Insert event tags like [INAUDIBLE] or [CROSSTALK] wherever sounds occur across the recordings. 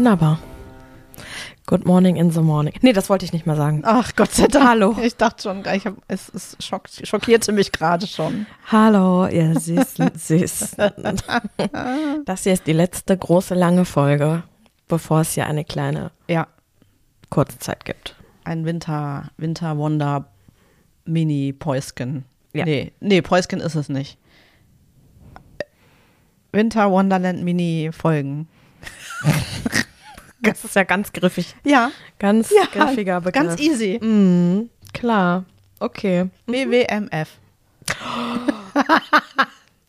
Wunderbar. Good morning in the morning. Nee, das wollte ich nicht mehr sagen. Ach Gott sei Dank. Hallo. Ich dachte schon, ich hab, es, es schock, schockierte mich gerade schon. Hallo, ihr Süßen, [LAUGHS] Süßen. Das hier ist die letzte große lange Folge, bevor es hier eine kleine Ja, Kurzzeit gibt. ein Winter, Winter Wonder Mini Päusken. Ja. Nee, nee, Päusken ist es nicht. Winter Wonderland Mini Folgen. [LAUGHS] Das ist ja ganz griffig. Ja, Ganz ja griffiger Begriff. ganz easy. Mhm, klar. Okay. WWMF. [LAUGHS]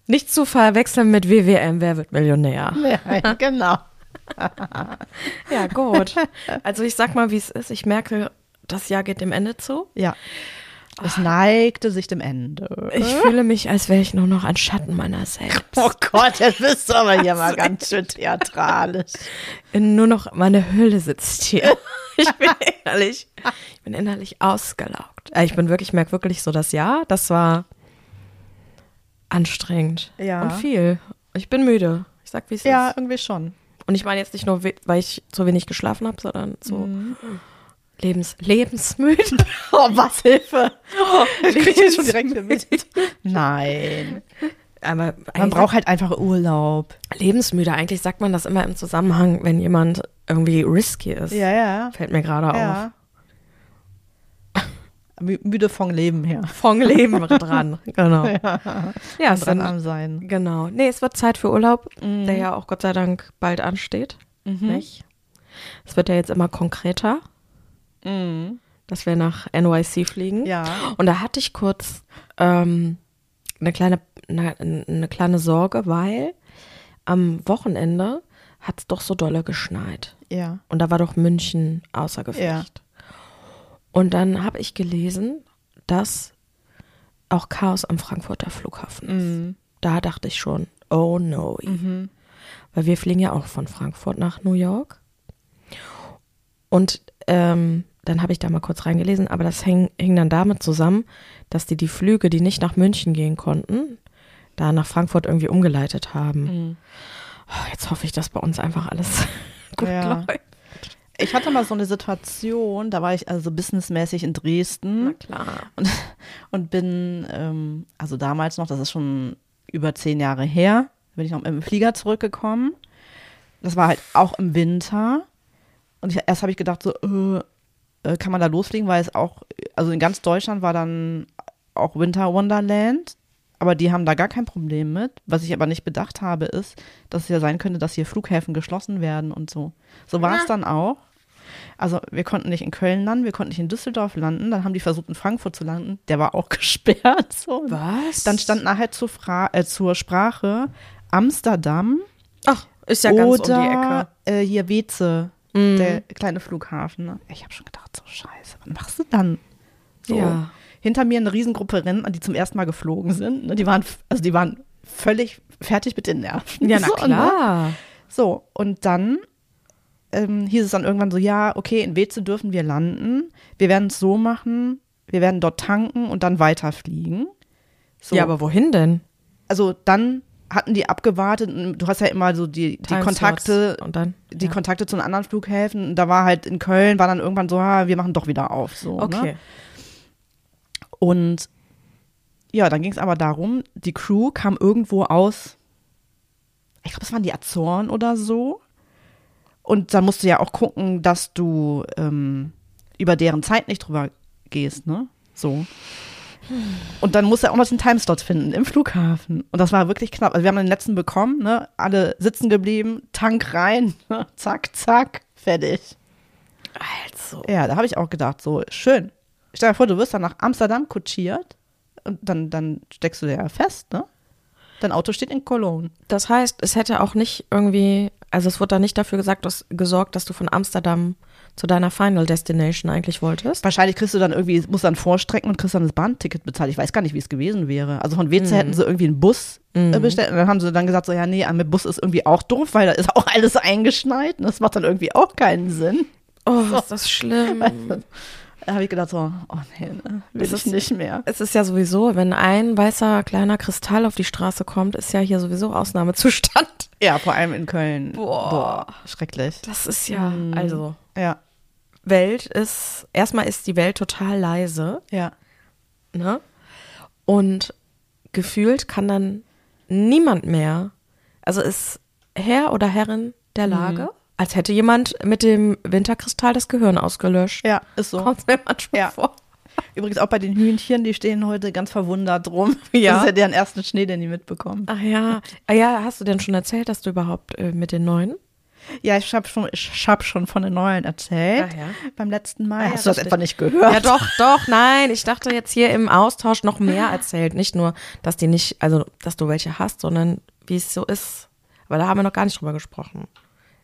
Nicht zu verwechseln mit WWM, wer wird Millionär? [LAUGHS] Ja, genau. Ja, gut. Also ich sag mal, wie es ist. Ich merke, das Jahr geht dem Ende zu. Ja. Es neigte sich dem Ende. Ich fühle mich, als wäre ich nur noch ein Schatten meiner selbst. [LAUGHS] Oh Gott, bist du aber hier mal [LAUGHS] ganz schön theatralisch. Nur noch meine Hülle sitzt hier. [LAUGHS] Ich bin innerlich, ich bin innerlich ausgelaugt. Äh, Ich bin wirklich, ich merke wirklich so das Jahr, das war anstrengend Ja. und viel. Ich bin müde. Ich sag, wie es Ja, ist. irgendwie schon. Und ich meine jetzt nicht nur, we- weil ich zu wenig geschlafen habe, sondern so lebens, lebensmüde. [LAUGHS] Oh, was Hilfe. [LAUGHS] ich kriege jetzt schon direkt mit. Nein. Aber Man braucht halt einfach Urlaub. lebensmüde. Eigentlich sagt man das immer im Zusammenhang, wenn jemand irgendwie risky ist. Ja, ja. Fällt mir gerade auf. Ja. [LAUGHS] Mü- Müde vom Leben her. Von Leben dran. Genau. Ja, es Dran am Sein. genau. Nee, es wird Zeit für Urlaub, Mhm. der ja auch Gott sei Dank bald ansteht. Nicht? Es wird ja jetzt immer konkreter, Mhm. dass wir nach NYC fliegen. Ja. Und da hatte ich kurz ähm, eine kleine eine, eine kleine Sorge, weil am Wochenende hat es doch so dolle geschneit. Ja. Und da war doch München außer Gefecht. Ja. Und dann habe ich gelesen, dass auch Chaos am Frankfurter Flughafen ist. Mhm. Da dachte ich schon, oh no. Weil wir fliegen ja auch von Frankfurt nach New York. Und ähm, dann habe ich da mal kurz reingelesen, aber das häng, hing dann damit zusammen, dass die die Flüge, die nicht nach München gehen konnten, da nach Frankfurt irgendwie umgeleitet haben. Mhm. Oh, jetzt hoffe ich, dass bei uns einfach alles [LAUGHS] gut Ja. läuft. Ich hatte mal so eine Situation, da war ich also businessmäßig in Dresden. Na klar. und, und bin, ähm, also damals noch, das ist schon über zehn Jahre her, bin ich noch dem Flieger zurückgekommen. Das war halt auch im Winter. Und ich, erst habe ich gedacht, so, äh, äh, kann man da losfliegen, weil es auch, also in ganz Deutschland war dann auch Winter Wonderland. Aber die haben da gar kein Problem mit. Was ich aber nicht bedacht habe, ist, dass es ja sein könnte, dass hier Flughäfen geschlossen werden und so. So war es dann auch. Also wir konnten nicht in Köln landen, wir konnten nicht in Düsseldorf landen. Dann haben die versucht, in Frankfurt zu landen. Der war auch [LAUGHS] gesperrt. So. Was? Dann stand nachher zur, Fra äh, zur Sprache Amsterdam Ach, ist ja ganz oder um die Ecke. Äh, hier Weze, der kleine Flughafen. Ne? Ich habe schon gedacht, so scheiße, was machst du dann? So. Ja. Hinter mir eine Riesengruppe Rentner, die zum ersten Mal geflogen sind. Ne? Die waren, also die waren völlig fertig mit den Nerven. Ja, [LAUGHS] na So, ne? klar. So, und dann ähm, hieß es dann irgendwann so, ja, okay, in Weze dürfen wir landen. Wir werden es so machen, wir werden dort tanken und dann weiterfliegen. So, Ja, aber wohin denn? also dann hatten die abgewartet. Du hast ja immer so die, die Timeslots. Kontakte, Und dann? die ja. Kontakte zu den anderen Flughäfen. Und Da war halt in Köln, war dann irgendwann so, ah, wir machen doch wieder auf. So, Okay. Ne? Und ja, dann ging es aber darum, die Crew kam irgendwo aus, ich glaube, es waren die Azoren oder so. Und dann musst du ja auch gucken, dass du ähm, über deren Zeit nicht drüber gehst, ne? So. Und dann musst du auch noch den Timeslot finden im Flughafen. Und das war wirklich knapp. Also wir haben den letzten bekommen, ne? Alle sitzen geblieben, Tank rein, ne? zack, zack, fertig. Also. Ja, da habe ich auch gedacht, so schön. Stell dir vor, du wirst dann nach Amsterdam kutschiert und dann, dann steckst du dir ja fest, ne? Dein Auto steht in Cologne. Das heißt, es hätte auch nicht irgendwie, also es wurde da nicht dafür gesagt, dass, gesorgt, dass du von Amsterdam zu deiner Final Destination eigentlich wolltest. Wahrscheinlich kriegst du dann irgendwie, musst dann vorstrecken und kriegst dann das Bahnticket bezahlt. Ich weiß gar nicht, wie es gewesen wäre. Also von Weze hätten sie irgendwie einen Bus äh, bestellt und dann haben sie dann gesagt, so ja, nee, mit Bus ist irgendwie auch doof, weil da ist auch alles eingeschneit und das macht dann irgendwie auch keinen Sinn. Oh, ist das schlimm. [LAUGHS] Da habe ich gedacht so, oh nee, ne, will Es ich nicht mehr. Es ist ja sowieso, wenn ein weißer kleiner Kristall auf die Straße kommt, ist ja hier sowieso Ausnahmezustand. [LAUGHS] Ja, vor allem in Köln. Boah. schrecklich. Das ist ja, also Ja, Welt ist, erstmal ist die Welt total leise, ja. ne? Und gefühlt kann dann niemand mehr, also ist Herr oder Herrin der Lage, als hätte jemand mit dem Winterkristall das Gehirn ausgelöscht. Ja, ist so. Kommt mir manchmal Ja. vor. Übrigens auch bei den Hühnchen, die stehen heute ganz verwundert rum. [LAUGHS] Ja. Das ist ja deren ersten Schnee, den die mitbekommen. Ach ja. Ah ja, hast du denn schon erzählt, dass du überhaupt äh, mit den neuen? Ja, ich habe schon, ich hab schon von den neuen erzählt. Ach ja. Beim letzten Mal. Ah ja, Hast du das etwa nicht gehört? Ja, doch, doch, nein. Ich dachte jetzt hier im Austausch noch mehr erzählt. Nicht nur, dass die nicht, also, dass du welche hast, sondern wie es so ist. Aber da haben wir noch gar nicht drüber gesprochen.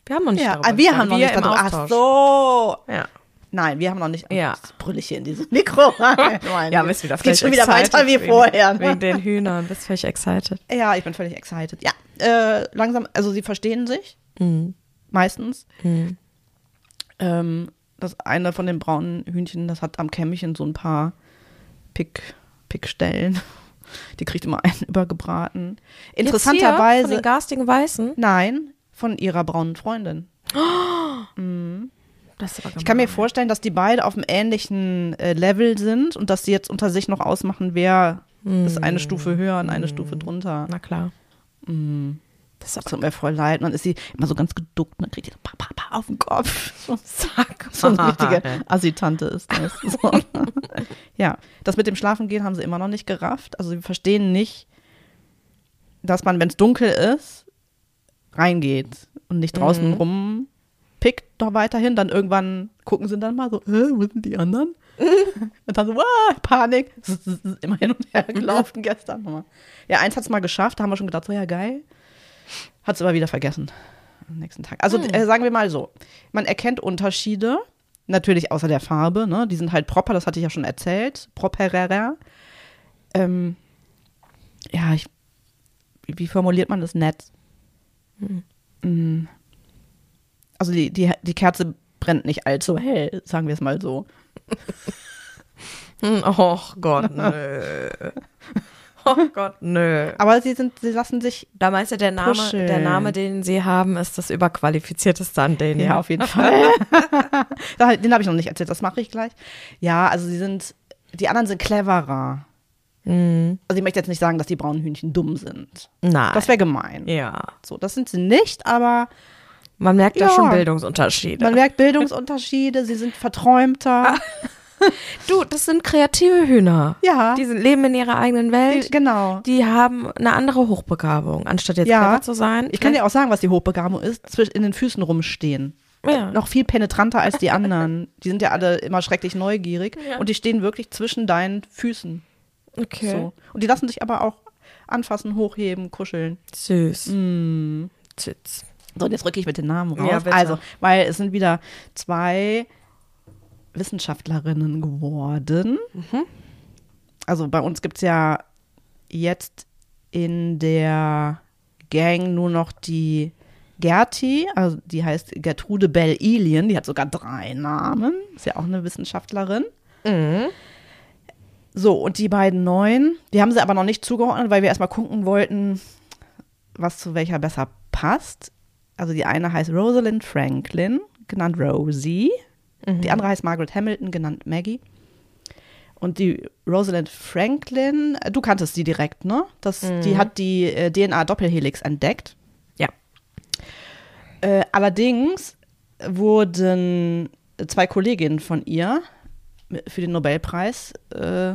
Wir haben noch nicht Ja, darüber wir haben noch nicht im darüber. Ach so. Ja. Nein, wir haben noch nicht. Ja. Jetzt brüll ich hier in dieses Mikro. Meine [LAUGHS] Ja, bist wieder geht schon wieder weiter wie wegen- vorher. ne? Wegen den Hühnern. Bist völlig excited. Ja, ich bin völlig excited. Ja, äh, langsam, also sie verstehen sich. Mhm. Meistens. Mhm. Ähm, das eine von den braunen Hühnchen, das hat am Kämmchen so ein paar Pick, Pickstellen. Die kriegt immer einen [LAUGHS] übergebraten. Hier, von Interessanterweise. den garstigen Weißen. Nein, von ihrer braunen Freundin. Ist aber Ich kann mir vorstellen, dass die beide auf einem ähnlichen äh, Level sind und dass sie jetzt unter sich noch ausmachen, wer ist eine Stufe höher und eine Stufe drunter. Na klar. Das tut mir voll leid. Und dann ist sie immer so ganz geduckt und dann kriegt sie so pa, pa, pa auf den Kopf. [LAUGHS] So, Sag so eine richtige [LAUGHS] Assitante ist das. [LAUGHS] So. ja, das mit dem Schlafengehen haben sie immer noch nicht gerafft. Also sie verstehen nicht, dass man, wenn es dunkel ist, reingeht und nicht draußen Mhm. rumpickt noch weiterhin. Dann irgendwann gucken sie dann mal so, äh, wo sind die anderen? [LAUGHS] und dann so, wow, Panik. [LAUGHS] Immer hin und her gelaufen gestern. nochmal. Ja, eins hat es mal geschafft, da haben wir schon gedacht, so ja geil. Hat es aber wieder vergessen am nächsten Tag. Also äh, sagen wir mal so, man erkennt Unterschiede, natürlich außer der Farbe, ne? Die sind halt proper, das hatte ich ja schon erzählt, properer. Ähm, ja, ich, wie, wie formuliert man das nett? Mm. Also die, die, die Kerze brennt nicht allzu hell, sagen wir es mal so. Hm, Oh Gott, nö. [LAUGHS] Oh Gott, nö. Aber sie sind, sie lassen sich Da meinst du, der Name, Kuscheln. der Name, den sie haben, ist das überqualifizierteste an denen. Ja, auf jeden Fall. [LAUGHS] Den habe ich noch nicht erzählt, das mache ich gleich. Ja, also sie sind, die anderen sind cleverer. Mhm. Also ich möchte jetzt nicht sagen, dass die braunen Hühnchen dumm sind. Nein. Das wäre gemein. ja. So, das sind sie nicht, aber Man merkt da Ja. schon Bildungsunterschiede. man merkt Bildungsunterschiede, sie sind verträumter. du, das sind kreative Hühner. Ja. Die sind, leben in ihrer eigenen Welt. Die- genau. Die haben eine andere Hochbegabung, anstatt jetzt Ja. clever zu sein. Ich kann dir auch sagen, was die Hochbegabung ist, in den Füßen rumstehen. Ja. Noch viel penetranter als die anderen. Die sind ja alle immer schrecklich neugierig Ja. und die stehen wirklich zwischen deinen Füßen. Okay. So. Und die lassen sich aber auch anfassen, hochheben, kuscheln. Süß. Mm. Süß. So, und jetzt rücke ich mit den Namen raus. Ja, also, weil es sind wieder zwei Wissenschaftlerinnen geworden. Mhm. Also bei uns gibt es ja jetzt in der Gang nur noch die Gerti, also die heißt Gertrude Bell Elien, die hat sogar drei Namen, ist ja auch eine Wissenschaftlerin. Mhm. So, und die beiden neuen, die haben sie aber noch nicht zugeordnet, weil wir erstmal gucken wollten, was zu welcher besser passt. Also die eine heißt Rosalind Franklin, genannt Rosie. Die andere heißt Margaret Hamilton, genannt Maggie. Und die Rosalind Franklin, äh, du kanntest die direkt, ne? Das, Die hat die äh, DNA-Doppelhelix entdeckt. Ja. Äh, allerdings wurden zwei Kolleginnen von ihr für den Nobelpreis, äh,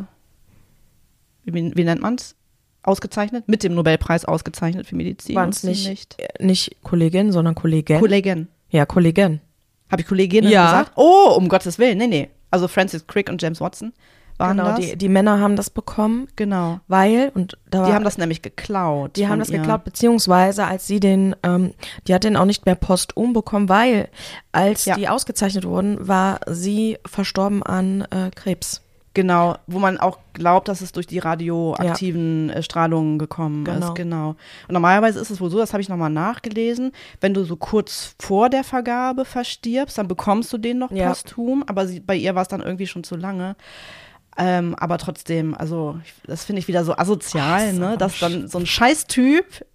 wie, wie nennt man es? Ausgezeichnet? Mit dem Nobelpreis ausgezeichnet für Medizin. Waren und es sie nicht, äh, nicht Kollegin, sondern Kollegin? Kollegin. ja, Kollegin. Habe ich Kolleginnen Ja. gesagt? Oh, um Gottes Willen. Nee, nee. Also Francis Crick und James Watson waren genau, das. die, die Männer haben das bekommen, genau. weil, und da Die haben das nämlich geklaut. Die haben das ihr. geklaut, beziehungsweise als sie den, ähm, die hat den auch nicht mehr postum bekommen, weil als Ja. die ausgezeichnet wurden, war sie verstorben an äh, Krebs. Genau, wo man auch glaubt, dass es durch die radioaktiven äh, Strahlungen gekommen Genau. ist. Genau. Und normalerweise ist es wohl so, das habe ich nochmal nachgelesen, wenn du so kurz vor der Vergabe verstirbst, dann bekommst du den noch Ja. posthum, aber sie, bei ihr war es dann irgendwie schon zu lange. Ähm, aber trotzdem, also ich, das finde ich wieder so asozial, Oh, ist ne? dass dann so ein Scheißtyp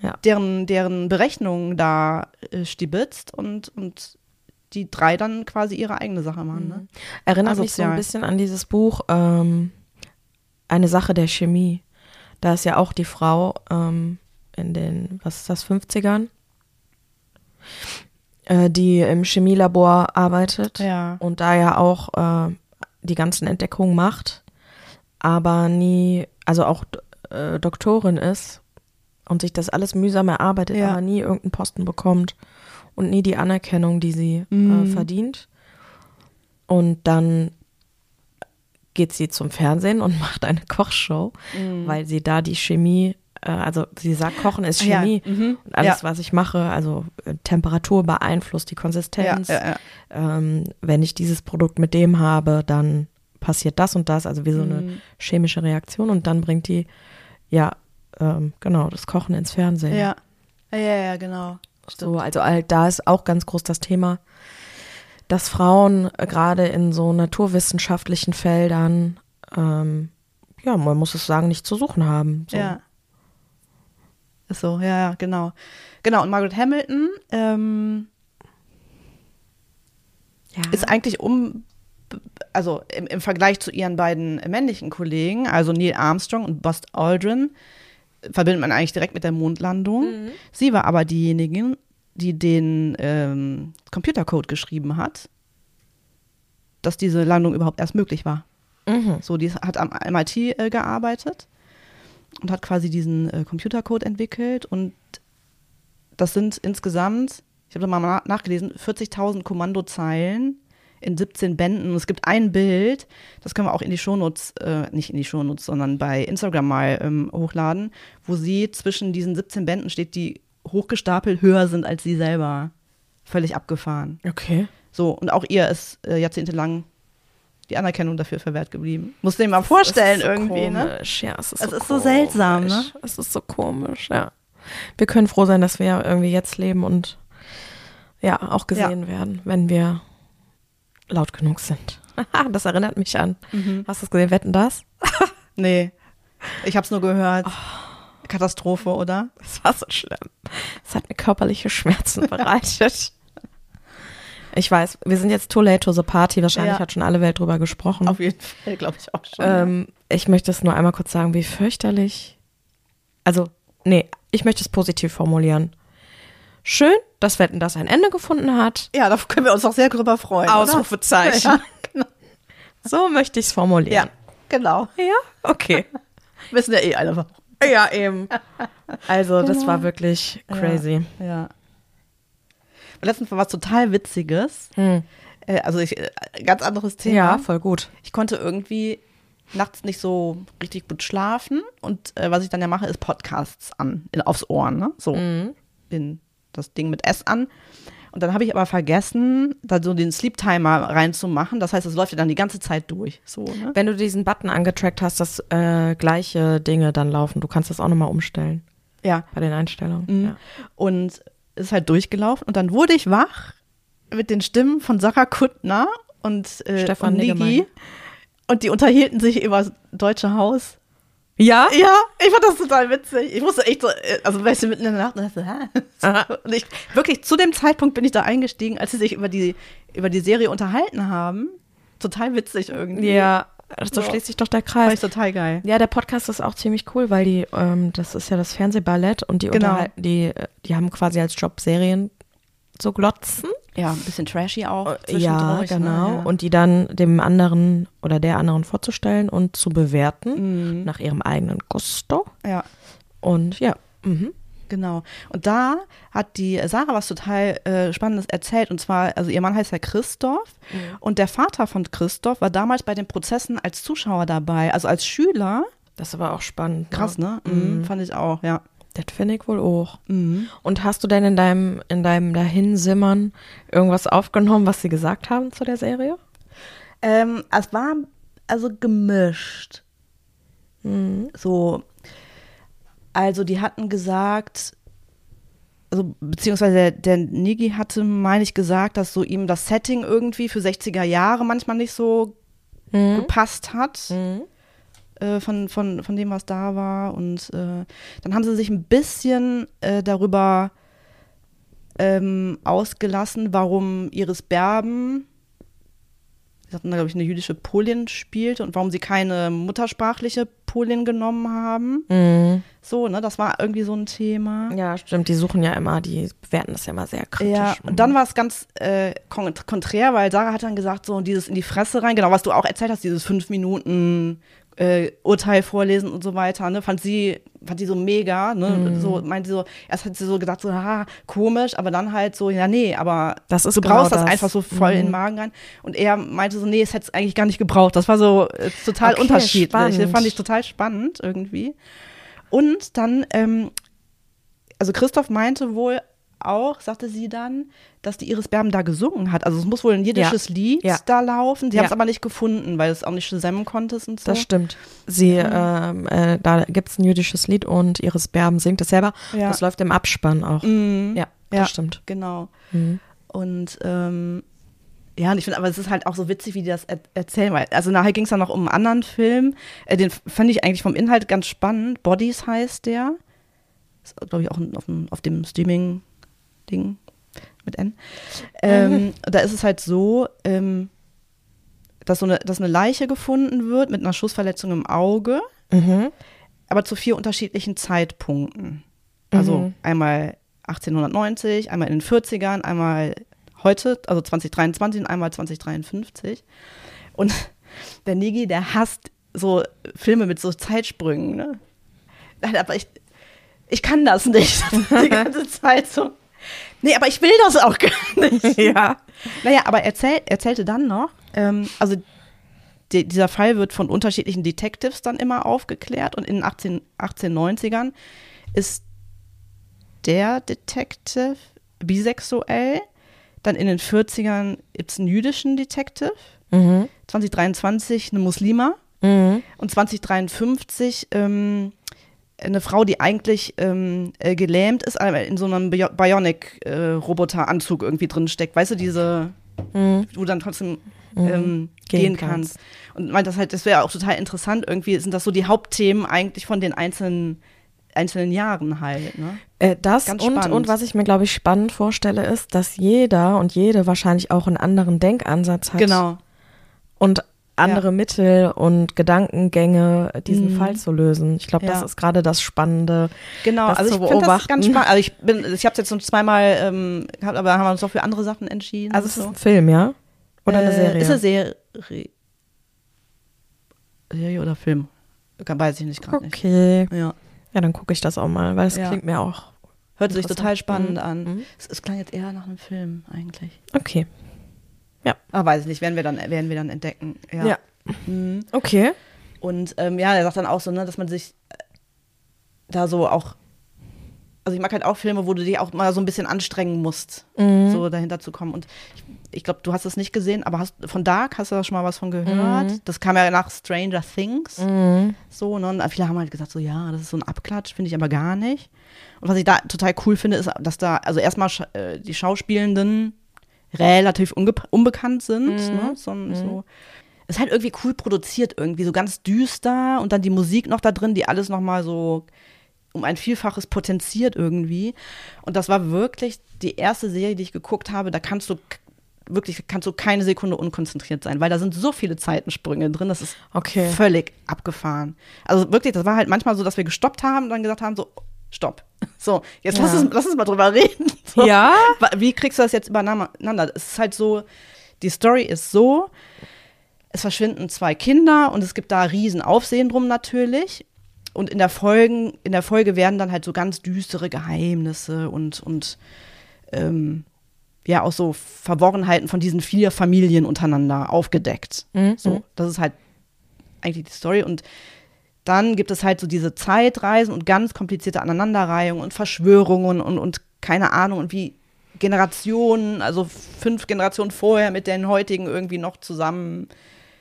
Ja. deren, deren Berechnungen da äh, stibitzt und, und die drei dann quasi ihre eigene Sache machen. Ne? Erinnert mich so ein Asozial. bisschen an dieses Buch ähm, Eine Sache der Chemie. Da ist ja auch die Frau ähm, in den, was ist das, 50ern, äh, die im Chemielabor arbeitet Ja. und da ja auch äh, die ganzen Entdeckungen macht, aber nie, also auch äh, Doktorin ist und sich das alles mühsam erarbeitet, Ja. aber nie irgendeinen Posten bekommt und nie die Anerkennung, die sie äh, Mhm. verdient. Und dann geht sie zum Fernsehen und [LAUGHS] macht eine Kochshow, weil sie da die Chemie, äh, also sie sagt, Kochen ist Ah ja, Chemie. mhm, Und alles, ja. was ich mache, also äh, Temperatur beeinflusst die Ja, Konsistenz. ja, ja. Ähm, wenn ich dieses Produkt mit dem habe, dann passiert das und das, also wie so eine Mhm. chemische Reaktion und dann bringt die, ja, ähm, genau, das Kochen ins Fernsehen. Ja. Ja, ja, ja, genau. So, also da ist auch ganz groß das Thema, dass Frauen äh, gerade in so naturwissenschaftlichen Feldern, ähm, ja, man muss es sagen, nicht zu suchen haben. So. Ja. Ist so, ja, ja, genau. Genau, und Margaret Hamilton ähm, Ja. ist eigentlich um, also im, im Vergleich zu ihren beiden männlichen Kollegen, also Neil Armstrong und Buzz Aldrin, verbindet man eigentlich direkt mit der Mondlandung. Sie war aber diejenige, die den ähm, Computercode geschrieben hat, dass diese Landung überhaupt erst möglich war. Mhm. So, die hat am MIT äh, gearbeitet und hat quasi diesen äh, Computercode entwickelt und das sind insgesamt, ich habe da mal na- nachgelesen, 40.000 Kommandozeilen in 17 Bänden. Und es gibt ein Bild, das können wir auch in die Shownotes, äh, nicht in die Shownotes, sondern bei Instagram mal ähm, hochladen, wo sie zwischen diesen 17 Bänden steht, die hochgestapelt höher sind als sie selber. Völlig abgefahren. Okay. So, und auch ihr ist äh, jahrzehntelang die Anerkennung dafür verwehrt geblieben. Musst du dir mal vorstellen Es so irgendwie, ne? komisch. Ja, es ist, Es so, ist so seltsam, ne? Es ist so komisch, ja. Wir können froh sein, dass wir irgendwie jetzt leben und ja, auch gesehen werden, wenn wir laut genug sind. [LAUGHS] das erinnert mich an. Mhm. Hast du es gesehen? Wetten das? [LAUGHS] Nee. Ich hab's nur gehört. Oh. Katastrophe, oder? Das war so schlimm. Es hat mir körperliche Schmerzen [LAUGHS] bereitet. Ich weiß, wir sind jetzt too late to the party. Wahrscheinlich Ja. hat schon alle Welt drüber gesprochen. Auf jeden Fall, glaube ich auch schon. Ähm, ich möchte es nur einmal kurz sagen, wie fürchterlich. Also, nee, ich möchte es positiv formulieren. Schön, dass Wetten das ein Ende gefunden hat. ja, da können wir uns auch sehr drüber freuen. Ausrufezeichen. [LAUGHS] Ja, genau. [LAUGHS] So möchte ich es formulieren. ja, genau. Ja, okay. [LAUGHS] Wissen ja eh alle warum. ja, eben. Also, das war wirklich crazy. Ja. Letztens war was total Witziges. Hm. Äh, also ich, äh, ganz anderes Thema. Ja, voll gut. Ich konnte irgendwie nachts nicht so richtig gut schlafen und äh, was ich dann ja mache, ist Podcasts an, in, aufs Ohr, ne? So, Mhm. in das Ding mit S an. Und dann habe ich aber vergessen, da so den Sleep Timer reinzumachen. Das heißt, es läuft ja dann die ganze Zeit durch. So, ne? Wenn du diesen Button angetrackt hast, dass äh, gleiche Dinge dann laufen, du kannst das auch nochmal umstellen Ja. bei den Einstellungen. Mhm. Ja. Und ist halt durchgelaufen. Und dann wurde ich wach mit den Stimmen von Sarah Kuttner und, äh, Stefan und Nigi. Und die unterhielten sich über das Deutsche Haus. Ja? Ja, ich fand das total witzig. Ich musste echt so, äh, also weißt du, mitten in der Nacht, und dachte, hä? [LAUGHS] Und ich, wirklich, zu dem Zeitpunkt bin ich da eingestiegen, als sie sich über die, über die Serie unterhalten haben. Total witzig irgendwie. Ja, so Ja. schließt sich doch der Fand Kreis. ich total geil. Ja, der Podcast ist auch ziemlich cool, weil die, ähm, das ist ja das Fernsehballett und die Genau. die, äh, die haben quasi als Job Serien zu glotzen. Ja, ein bisschen trashy auch. Ja, zwischendurch, genau. Ne? Ja. Und die dann dem anderen oder der anderen vorzustellen und zu bewerten Mhm. nach ihrem eigenen Gusto. ja. Und ja, mhm. Genau. Und da hat die Sarah was total äh, Spannendes erzählt. Und zwar, also ihr Mann heißt ja Christoph. Und der Vater von Christoph war damals bei den Prozessen als Zuschauer dabei, also als Schüler. das aber auch spannend. Krass, ne? Mhm. Mhm. Fand ich auch, ja. Das finde ich wohl auch. Mhm. Und hast du denn in deinem, in deinem Dahinsimmern irgendwas aufgenommen, was sie gesagt haben zu der Serie? Ähm, es war also gemischt. Mhm. So, also die hatten gesagt, also beziehungsweise der, der Nigi hatte, meine ich, gesagt, dass so ihm das Setting irgendwie für 60er Jahre manchmal nicht so Mhm. gepasst hat. Mhm. äh, von, von, von dem, was da war. Und äh, dann haben sie sich ein bisschen äh, darüber ähm, ausgelassen, warum Iris Berben, sie hatten da, glaube ich, eine jüdische Polin spielt und warum sie keine muttersprachliche Polin genommen haben. Mhm. So, ne, das war irgendwie so ein Thema. Ja, stimmt. Die suchen ja immer, die bewerten das ja immer sehr kritisch. Ja, und dann war es ganz äh, kon konträr, weil Sarah hat dann gesagt, so dieses in die Fresse rein, genau, was du auch erzählt hast, dieses fünf Minuten äh, Urteil vorlesen und so weiter, ne, fand sie, fand sie so mega, ne, Mhm. so, meinte sie so, erst hat sie so gedacht, so, haha, komisch, aber dann halt so, ja, nee, aber Das ist du genau brauchst das. das. einfach so voll in den Mhm. Magen rein. Und er meinte so, nee, es hätte es eigentlich gar nicht gebraucht. Das war so äh, total Okay, unterschiedlich. spannend. Das fand ich total spannend irgendwie. Und dann, ähm, also Christoph meinte wohl auch, sagte sie dann, dass die Iris Berben da gesungen hat. Also es muss wohl ein jiddisches Lied Ja. da laufen. Sie Ja. haben es aber nicht gefunden, weil es auch nicht zusammen konntest und so. Das stimmt. Sie, ähm, äh, da gibt es ein jüdisches Lied und Iris Berben singt es selber. Ja. Das läuft im Abspann auch. Mhm. Ja, das Ja. stimmt. Genau. Mhm. Und ähm, ja, und ich finde, aber es ist halt auch so witzig, wie die das er erzählen. Weil, also nachher ging es dann noch um einen anderen Film. Äh, den fand ich eigentlich vom Inhalt ganz spannend. Bodies heißt der. Ist, glaube ich, auch auf dem, auf dem Streaming-Ding mit N. Ähm, Da ist es halt so, ähm, dass, so eine, dass eine Leiche gefunden wird mit einer Schussverletzung im Auge, Mhm. aber zu vier unterschiedlichen Zeitpunkten. Also Mhm. einmal 1890, einmal in den 40ern, einmal heute, also 2023 und einmal 2053. Und [LAUGHS] der Nigi, der hasst so Filme mit so Zeitsprüngen. Ne? Nein, aber ich, ich kann das nicht [LAUGHS] die ganze Zeit so. Nee, aber ich will das auch [LAUGHS] gar nicht. Ja. Naja, aber er erzähl, erzählte dann noch, ähm, also die, dieser Fall wird von unterschiedlichen Detectives dann immer aufgeklärt und in den 18, 1890ern ist der Detective bisexuell, dann in den 40ern gibt es einen jüdischen Detective, Mhm. 2023 eine Muslima Mhm. und 2053 ähm, eine Frau, die eigentlich ähm, äh, gelähmt ist, aber in so einem Bio Bionic-Roboter-Anzug irgendwie drin steckt. Weißt du, diese, Mhm. wo du dann trotzdem ähm, Gehen gehen, kannst. kannst. Und meint das halt, das wäre auch total interessant. Irgendwie sind das so die Hauptthemen eigentlich von den einzelnen, einzelnen Jahren halt. Ne? Äh, das und, und was ich mir, glaube ich, spannend vorstelle, ist, dass jeder und jede wahrscheinlich auch einen anderen Denkansatz hat. Genau. Und andere Mittel und Gedankengänge, diesen Mhm. Fall zu lösen. Ich glaube, das Ja. ist gerade das Spannende. Genau, das also zu ich finde das beobachten. ganz spannend. Also ich bin, ich habe es jetzt schon zweimal ähm, gehabt, aber haben wir uns doch für andere Sachen entschieden. Also es ist ein Film, ja? Oder eine Äh, Serie? Ist eine Serie. Serie oder Film? Weiß ich nicht gerade Okay. nicht. Ja. Ja, dann gucke ich das auch mal, weil es Ja. klingt mir auch. Hört sich total spannend Mhm. an. Es, es klang jetzt eher nach einem Film eigentlich. Okay. Aber weiß ich nicht, werden wir dann, werden wir dann entdecken. Ja. Ja. Mhm. Okay. Und ähm, ja, er sagt dann auch so, ne, dass man sich äh, da so auch, also ich mag halt auch Filme, wo du dich auch mal so ein bisschen anstrengen musst, Mhm. so dahinter zu kommen. Und ich, ich glaube, du hast es nicht gesehen, aber hast von Dark hast du da schon mal was von gehört? Mhm. Das kam ja nach Stranger Things. Mhm. So, ne? Und viele haben halt gesagt, so ja, das ist so ein Abklatsch, finde ich aber gar nicht. Und was ich da total cool finde, ist, dass da, also erstmal äh, die Schauspielenden relativ unbekannt sind. Mhm. Ne? So, so. Ist halt irgendwie cool produziert, irgendwie so ganz düster und dann die Musik noch da drin, die alles nochmal so um ein Vielfaches potenziert irgendwie. Und das war wirklich die erste Serie, die ich geguckt habe, da kannst du wirklich, kannst du keine Sekunde unkonzentriert sein, weil da sind so viele Zeitensprünge drin, das ist Okay. völlig abgefahren. Also wirklich, das war halt manchmal so, dass wir gestoppt haben und dann gesagt haben, so, stopp. [LAUGHS] So, jetzt lass, Ja. uns, lass uns mal drüber [LAUGHS] reden. So, Ja? Wie kriegst du das jetzt übereinander? Es ist halt so, die Story ist so, es verschwinden zwei Kinder und es gibt da riesen Aufsehen drum natürlich. Und in der, Folgen, in der Folge werden dann halt so ganz düstere Geheimnisse und, und ähm, ja auch so Verworrenheiten von diesen vier Familien untereinander aufgedeckt. Mhm. So, das ist halt eigentlich die Story. Und dann gibt es halt so diese Zeitreisen und ganz komplizierte Aneinanderreihungen und Verschwörungen und, und keine Ahnung und wie Generationen, also fünf Generationen vorher mit den heutigen irgendwie noch zusammen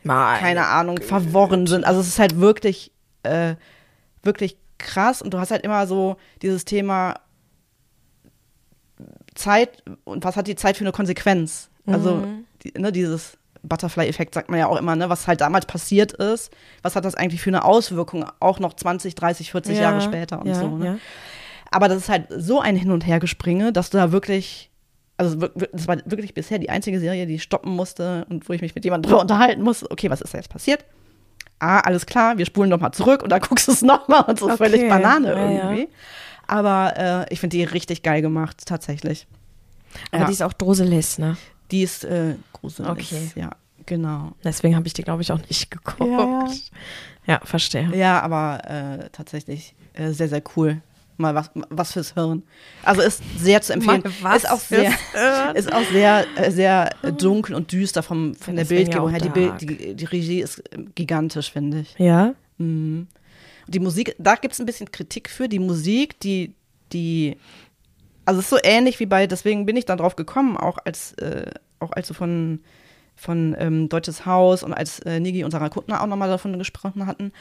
Meine keine Ahnung, verworren sind. Also es ist halt wirklich, äh, wirklich krass und du hast halt immer so dieses Thema Zeit und was hat die Zeit für eine Konsequenz? Also, die, ne, dieses Butterfly-Effekt sagt man ja auch immer, ne, was halt damals passiert ist, was hat das eigentlich für eine Auswirkung, auch noch 20, 30, 40 Ja, Jahre später und ja, so. Ne? ja. Aber das ist halt so ein Hin- und Hergespringe, dass du da wirklich, also das war wirklich bisher die einzige Serie, die ich stoppen musste und wo ich mich mit jemandem drüber unterhalten musste. Okay, was ist da jetzt passiert? Ah, alles klar, wir spulen nochmal zurück und dann [LAUGHS] guckst du es nochmal und so Okay, völlig Banane irgendwie. Aber äh, ich finde die richtig geil gemacht, tatsächlich. Aber Ja. die ist auch druselig, ne? Die ist äh, gruselig. Okay. Ja, genau. Deswegen habe ich die, glaube ich, auch nicht [LAUGHS] geguckt. Ja, Ja, ja. verstehe. Ja, aber äh, tatsächlich äh, sehr, sehr cool. Mal was, was fürs Hirn. Also ist sehr zu empfehlen. Mal was ist auch sehr, Hirn. ist auch sehr, äh, sehr äh, dunkel und düster vom, von der Deswegen Bildgebung her. Die, Bild, die, die Regie ist äh, gigantisch, finde ich. Ja? Mhm. Die Musik, da gibt es ein bisschen Kritik für. Die Musik, die, die, also es ist so ähnlich wie bei, deswegen bin ich dann drauf gekommen, auch als, äh, auch als du von, von ähm, Deutsches Haus und als äh, Nigi und Sarah Kuttner auch nochmal davon gesprochen hatten.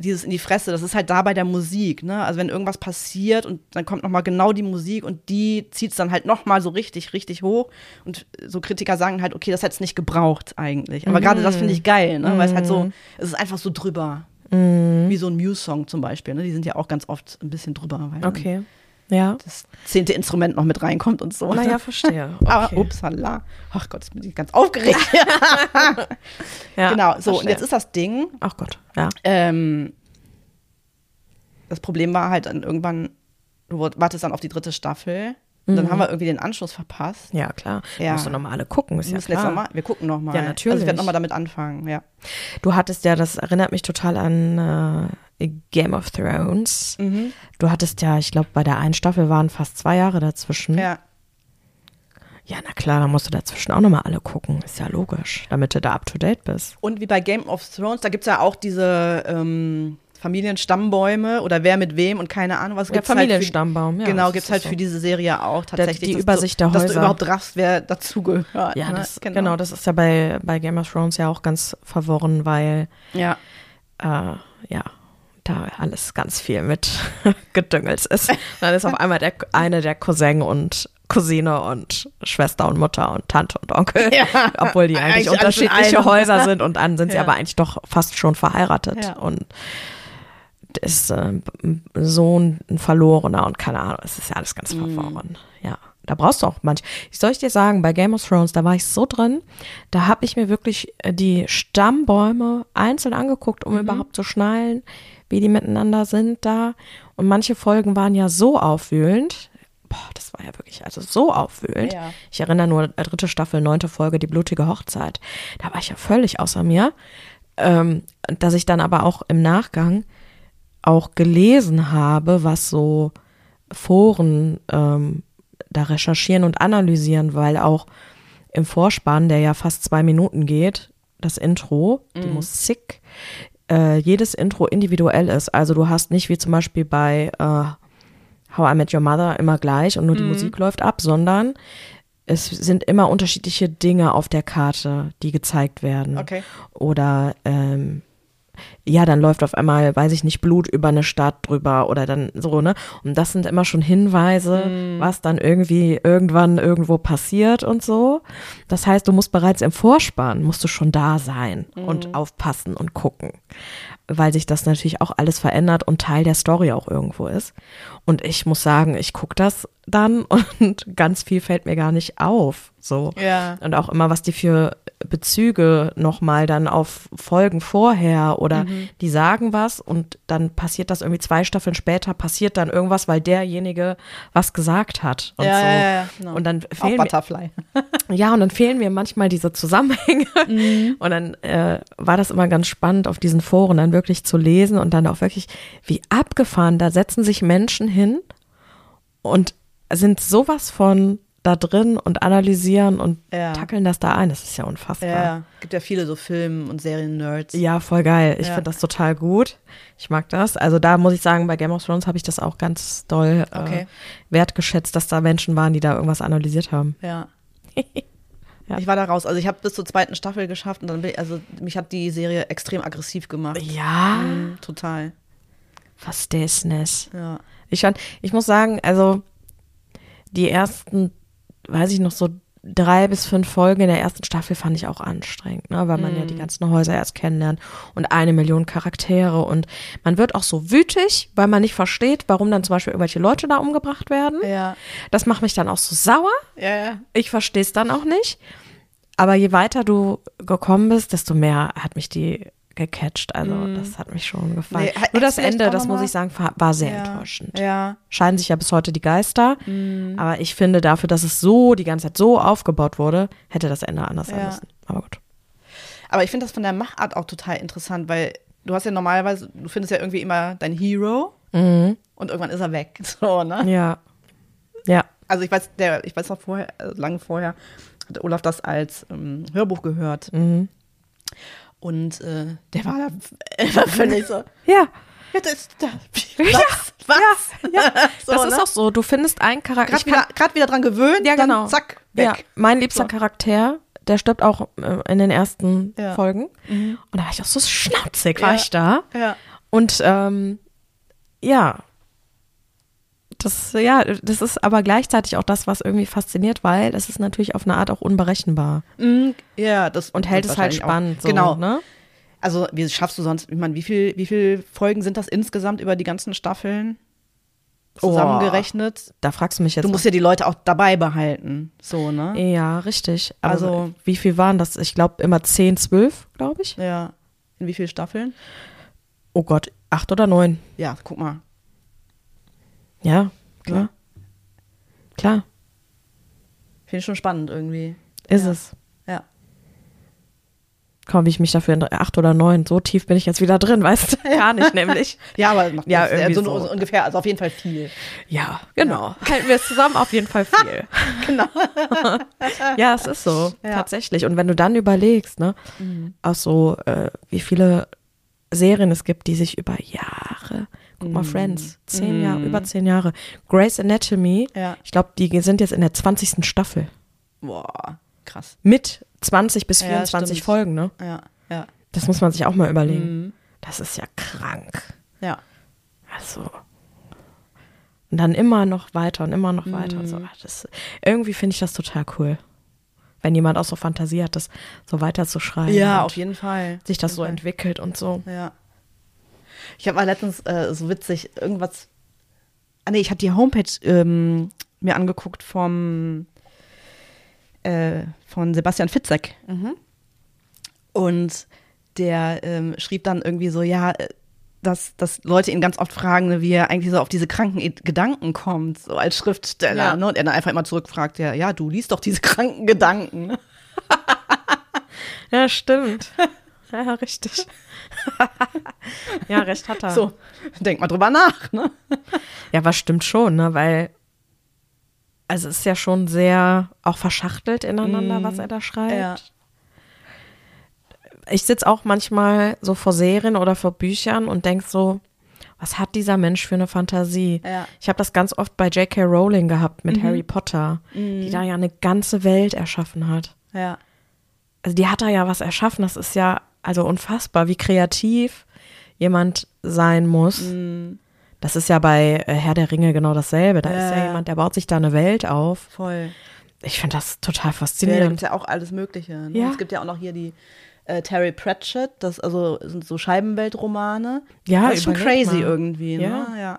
Dieses in die Fresse, das ist halt da bei der Musik, ne? Also wenn irgendwas passiert und dann kommt nochmal genau die Musik und die zieht es dann halt nochmal so richtig, richtig hoch. Und so Kritiker sagen halt, okay, das hätte es nicht gebraucht eigentlich. Aber gerade das finde ich geil, ne? Weil es halt so, es ist einfach so drüber. Wie so ein Muse-Song zum Beispiel, ne? Die sind ja auch ganz oft ein bisschen drüber, weil Okay. Ja. das zehnte Instrument noch mit reinkommt und so. Naja, verstehe. [LAUGHS] Aber Okay. upsala. Ach Gott, jetzt bin ich ganz aufgeregt. [LAUGHS] Ja, genau, so, und verstehe. jetzt ist das Ding, Ach Gott, ja. ähm, das Problem war halt dann irgendwann, du wartest dann auf die dritte Staffel und dann haben wir irgendwie den Anschluss verpasst. Ja, klar. Ja. Musst du noch mal alle gucken, ist Wir ja klar. noch mal, wir gucken nochmal. Ja, Also natürlich. ich werde nochmal damit anfangen, ja. Du hattest ja, das erinnert mich total an äh, Game of Thrones. Mhm. Du hattest ja, ich glaube, bei der einen Staffel waren fast zwei Jahre dazwischen. Ja, Ja, na klar, da musst du dazwischen auch nochmal alle gucken. Ist ja logisch, damit du da up to date bist. Und wie bei Game of Thrones, da gibt es ja auch diese ähm, Familienstammbäume oder wer mit wem und keine Ahnung was. Der gibt's halt für- Familienstammbaum, ja. genau, gibt es halt so. für diese Serie auch tatsächlich. die dass Übersicht du, der Dass du Häuser. überhaupt raffst, wer dazugehört. Ja, ne? das, genau. das ist ja bei, bei Game of Thrones ja auch ganz verworren, weil Ja, äh, ja, da alles ganz viel mit [LAUGHS] Gedüngels ist. Dann ist auf einmal der eine der Cousin und Cousine und Schwester und Mutter und Tante und Onkel, Ja. obwohl die eigentlich, Eigentlich unterschiedliche. Häuser sind und dann sind sie Ja. aber eigentlich doch fast schon verheiratet Ja. Ist äh, ein Sohn ein Verlorener und keine Ahnung, es ist ja alles ganz Mhm. verworren. Ja, da brauchst du auch manch. Soll ich dir sagen, bei Game of Thrones, da war ich so drin, da habe ich mir wirklich äh, die Stammbäume einzeln angeguckt, Mhm. um überhaupt zu schnallen, wie die miteinander sind da. Und manche Folgen waren ja so aufwühlend. Boah, das war ja wirklich also so aufwühlend. Ja. Ich erinnere nur, äh, dritte Staffel, neunte Folge, die blutige Hochzeit. Da war ich ja völlig außer mir. Ähm, dass ich dann aber auch im Nachgang auch gelesen habe, was so Foren ähm, da recherchieren und analysieren, weil auch im Vorspann, der ja fast zwei Minuten geht, das Intro, die Musik, äh, jedes Intro individuell ist. Also du hast nicht wie zum Beispiel bei äh, How I Met Your Mother immer gleich und nur die Musik läuft ab, sondern es sind immer unterschiedliche Dinge auf der Karte, die gezeigt werden. Okay. Oder ähm, ja, dann läuft auf einmal, weiß ich nicht, Blut über eine Stadt drüber oder dann so, ne? Und das sind immer schon Hinweise, was dann irgendwie irgendwann irgendwo passiert und so. Das heißt, du musst bereits im Vorspann, musst du schon da sein und aufpassen und gucken. Weil sich das natürlich auch alles verändert und Teil der Story auch irgendwo ist. Und ich muss sagen, ich gucke das dann [LAUGHS] und ganz viel fällt mir gar nicht auf. So. Ja. Und auch immer, was die für Bezüge nochmal dann auf Folgen vorher oder Mhm. die sagen was und dann passiert das irgendwie zwei Staffeln später, passiert dann irgendwas, weil derjenige was gesagt hat und Ja, so. ja, ja, genau. Und dann Auch fehlen mir, Butterfly. [LAUGHS] [LAUGHS] ja, und dann fehlen mir manchmal diese Zusammenhänge. Mhm. Und dann äh, war das immer ganz spannend, auf diesen Foren dann wirklich zu lesen und dann auch wirklich, wie abgefahren, da setzen sich Menschen hin und sind sowas von da drin und analysieren und Ja. tackeln das da ein. Das ist ja unfassbar. Ja, gibt ja viele so Film- und Serien-Nerds. Ja, voll geil. Ich Ja. finde das total gut. Ich mag das. Also da muss ich sagen, bei Game of Thrones habe ich das auch ganz doll äh, Okay. wertgeschätzt, dass da Menschen waren, die da irgendwas analysiert haben. Ja. [LAUGHS] Ja. Ich war da raus. Also ich habe bis zur zweiten Staffel geschafft und dann bin ich, also mich hat die Serie extrem aggressiv gemacht. Ja, Mhm, total. was ist das? Ja. Ich fand, ich muss sagen, also die ersten, weiß ich noch, so drei bis fünf Folgen in der ersten Staffel fand ich auch anstrengend, ne? weil man ja die ganzen Häuser erst kennenlernt und eine Million Charaktere und man wird auch so wütig, weil man nicht versteht, warum dann zum Beispiel irgendwelche Leute da umgebracht werden. Ja. Das macht mich dann auch so sauer. Ja, ja. Ich verstehe es dann auch nicht. Aber je weiter du gekommen bist, desto mehr hat mich die gecatcht. Also das hat mich schon gefallen. Nee, Nur das Ende, das muss ich sagen, war sehr Ja. enttäuschend. Ja. Scheinen sich ja bis heute die Geister. Aber ich finde dafür, dass es so die ganze Zeit so aufgebaut wurde, hätte das Ende anders sein Ja. müssen. Aber gut. Aber ich finde das von der Machart auch total interessant, weil du hast ja normalerweise, du findest ja irgendwie immer dein Hero und irgendwann ist er weg. [LAUGHS] So, ne? Ja. Ja. Also ich weiß, der, ich weiß noch vorher, äh, lange vorher, hat Olaf das als ähm, Hörbuch gehört. Mhm. Und äh, der war da [LAUGHS] war völlig so. Ja. Ja, das, das, Ja, was? Was? Ja. [LAUGHS] So, das ist ne? auch so. Du findest einen Charakter. Gerade wieder, grad wieder dran gewöhnt, Ja, genau. dann zack, weg. Ja, mein liebster So. Charakter, der stirbt auch äh, in den ersten Ja. Mhm. Folgen. Und da war ich auch so schnauzig, war Ja. ich da. Ja. Und ähm, ja, das, ja, das ist aber gleichzeitig auch das, was irgendwie fasziniert, weil es ist natürlich auf eine Art auch unberechenbar Mhm, ja, das und hält es halt wahrscheinlich auch- spannend. So, genau. Ne? Also, wie schaffst du sonst, ich meine, wie viel, wie viel Folgen sind das insgesamt über die ganzen Staffeln zusammengerechnet? Da fragst du mich jetzt. Du musst ja die Leute auch dabei behalten. So, ne? ja, richtig. Also, Also- wie viel waren das? Ich glaube immer 10, 12, glaube ich. Ja. In wie vielen Staffeln? Oh Gott, acht oder neun. Ja, guck mal. Ja, klar. Ja. Klar, Finde ich schon spannend irgendwie. ist Ja. es. Ja. Kaum wie ich mich dafür in acht oder neun, so tief bin ich jetzt wieder drin, weißt du? Gar nicht, nämlich. [LAUGHS] Ja, aber macht Ja, irgendwie so, so. ungefähr, also auf jeden Fall viel. Ja, genau. Halten wir es zusammen auf jeden Fall viel. [LAUGHS] Genau. [LAUGHS] ja, es ist so, Ja. tatsächlich. Und wenn du dann überlegst, ne, auch so, äh, wie viele Serien es gibt, die sich über Jahre, guck mal, Friends, zehn Jahre, über zehn Jahre. Grey's Anatomy, Ja. ich glaube, die sind jetzt in der 20. Staffel. Boah, krass. Mit 20 bis Ja, 24 stimmt. Folgen, ne? Ja, ja, Das muss man sich auch mal überlegen. Das ist ja krank. ja. Also. Und dann immer noch weiter und immer noch weiter und so. Ach, Das, irgendwie finde ich das total cool. Wenn jemand auch so Fantasie hat, das so weiter zu schreiben. Ja, auf jeden Fall. Sich das so Auf jeden entwickelt und so. Ja. Ich habe mal letztens äh, so witzig irgendwas. Ah, nee, ich habe die Homepage ähm, mir angeguckt vom äh, von Sebastian Fitzek. Und der ähm, schrieb dann irgendwie so, ja, äh, dass, dass Leute ihn ganz oft fragen, ne, wie er eigentlich so auf diese kranken Gedanken kommt, so als Schriftsteller. Ja. Ne? Und er dann einfach immer zurückfragt, ja, ja, du liest doch diese kranken Gedanken. [LAUGHS] Ja, stimmt. [LAUGHS] [LAUGHS] ja, richtig. [LAUGHS] ja, recht hat er. So, denk mal drüber nach. Ne? Ja, was stimmt schon, ne? Weil, also es ist ja schon sehr auch verschachtelt ineinander, was er da schreibt. Ja. Ich sitze auch manchmal so vor Serien oder vor Büchern und denk so, was hat dieser Mensch für eine Fantasie? Ja. Mhm. Ich habe das ganz oft bei J.K. Rowling gehabt mit Harry Potter, die da ja eine ganze Welt erschaffen hat. Ja. Also die hat da ja was erschaffen, das ist ja also unfassbar, wie kreativ jemand sein muss. Mhm. Das ist ja bei äh, Herr der Ringe genau dasselbe. Da ist ja Ja. jemand, der baut sich da eine Welt auf. Voll. Ich finde das total Ja, da faszinierend. gibt ja auch alles Mögliche. Ne? Ja. Es gibt ja auch noch hier die äh, Terry Pratchett, das also sind so Scheibenweltromane. Ja, das ist schon crazy mal. irgendwie. Ne? Ja. Ja.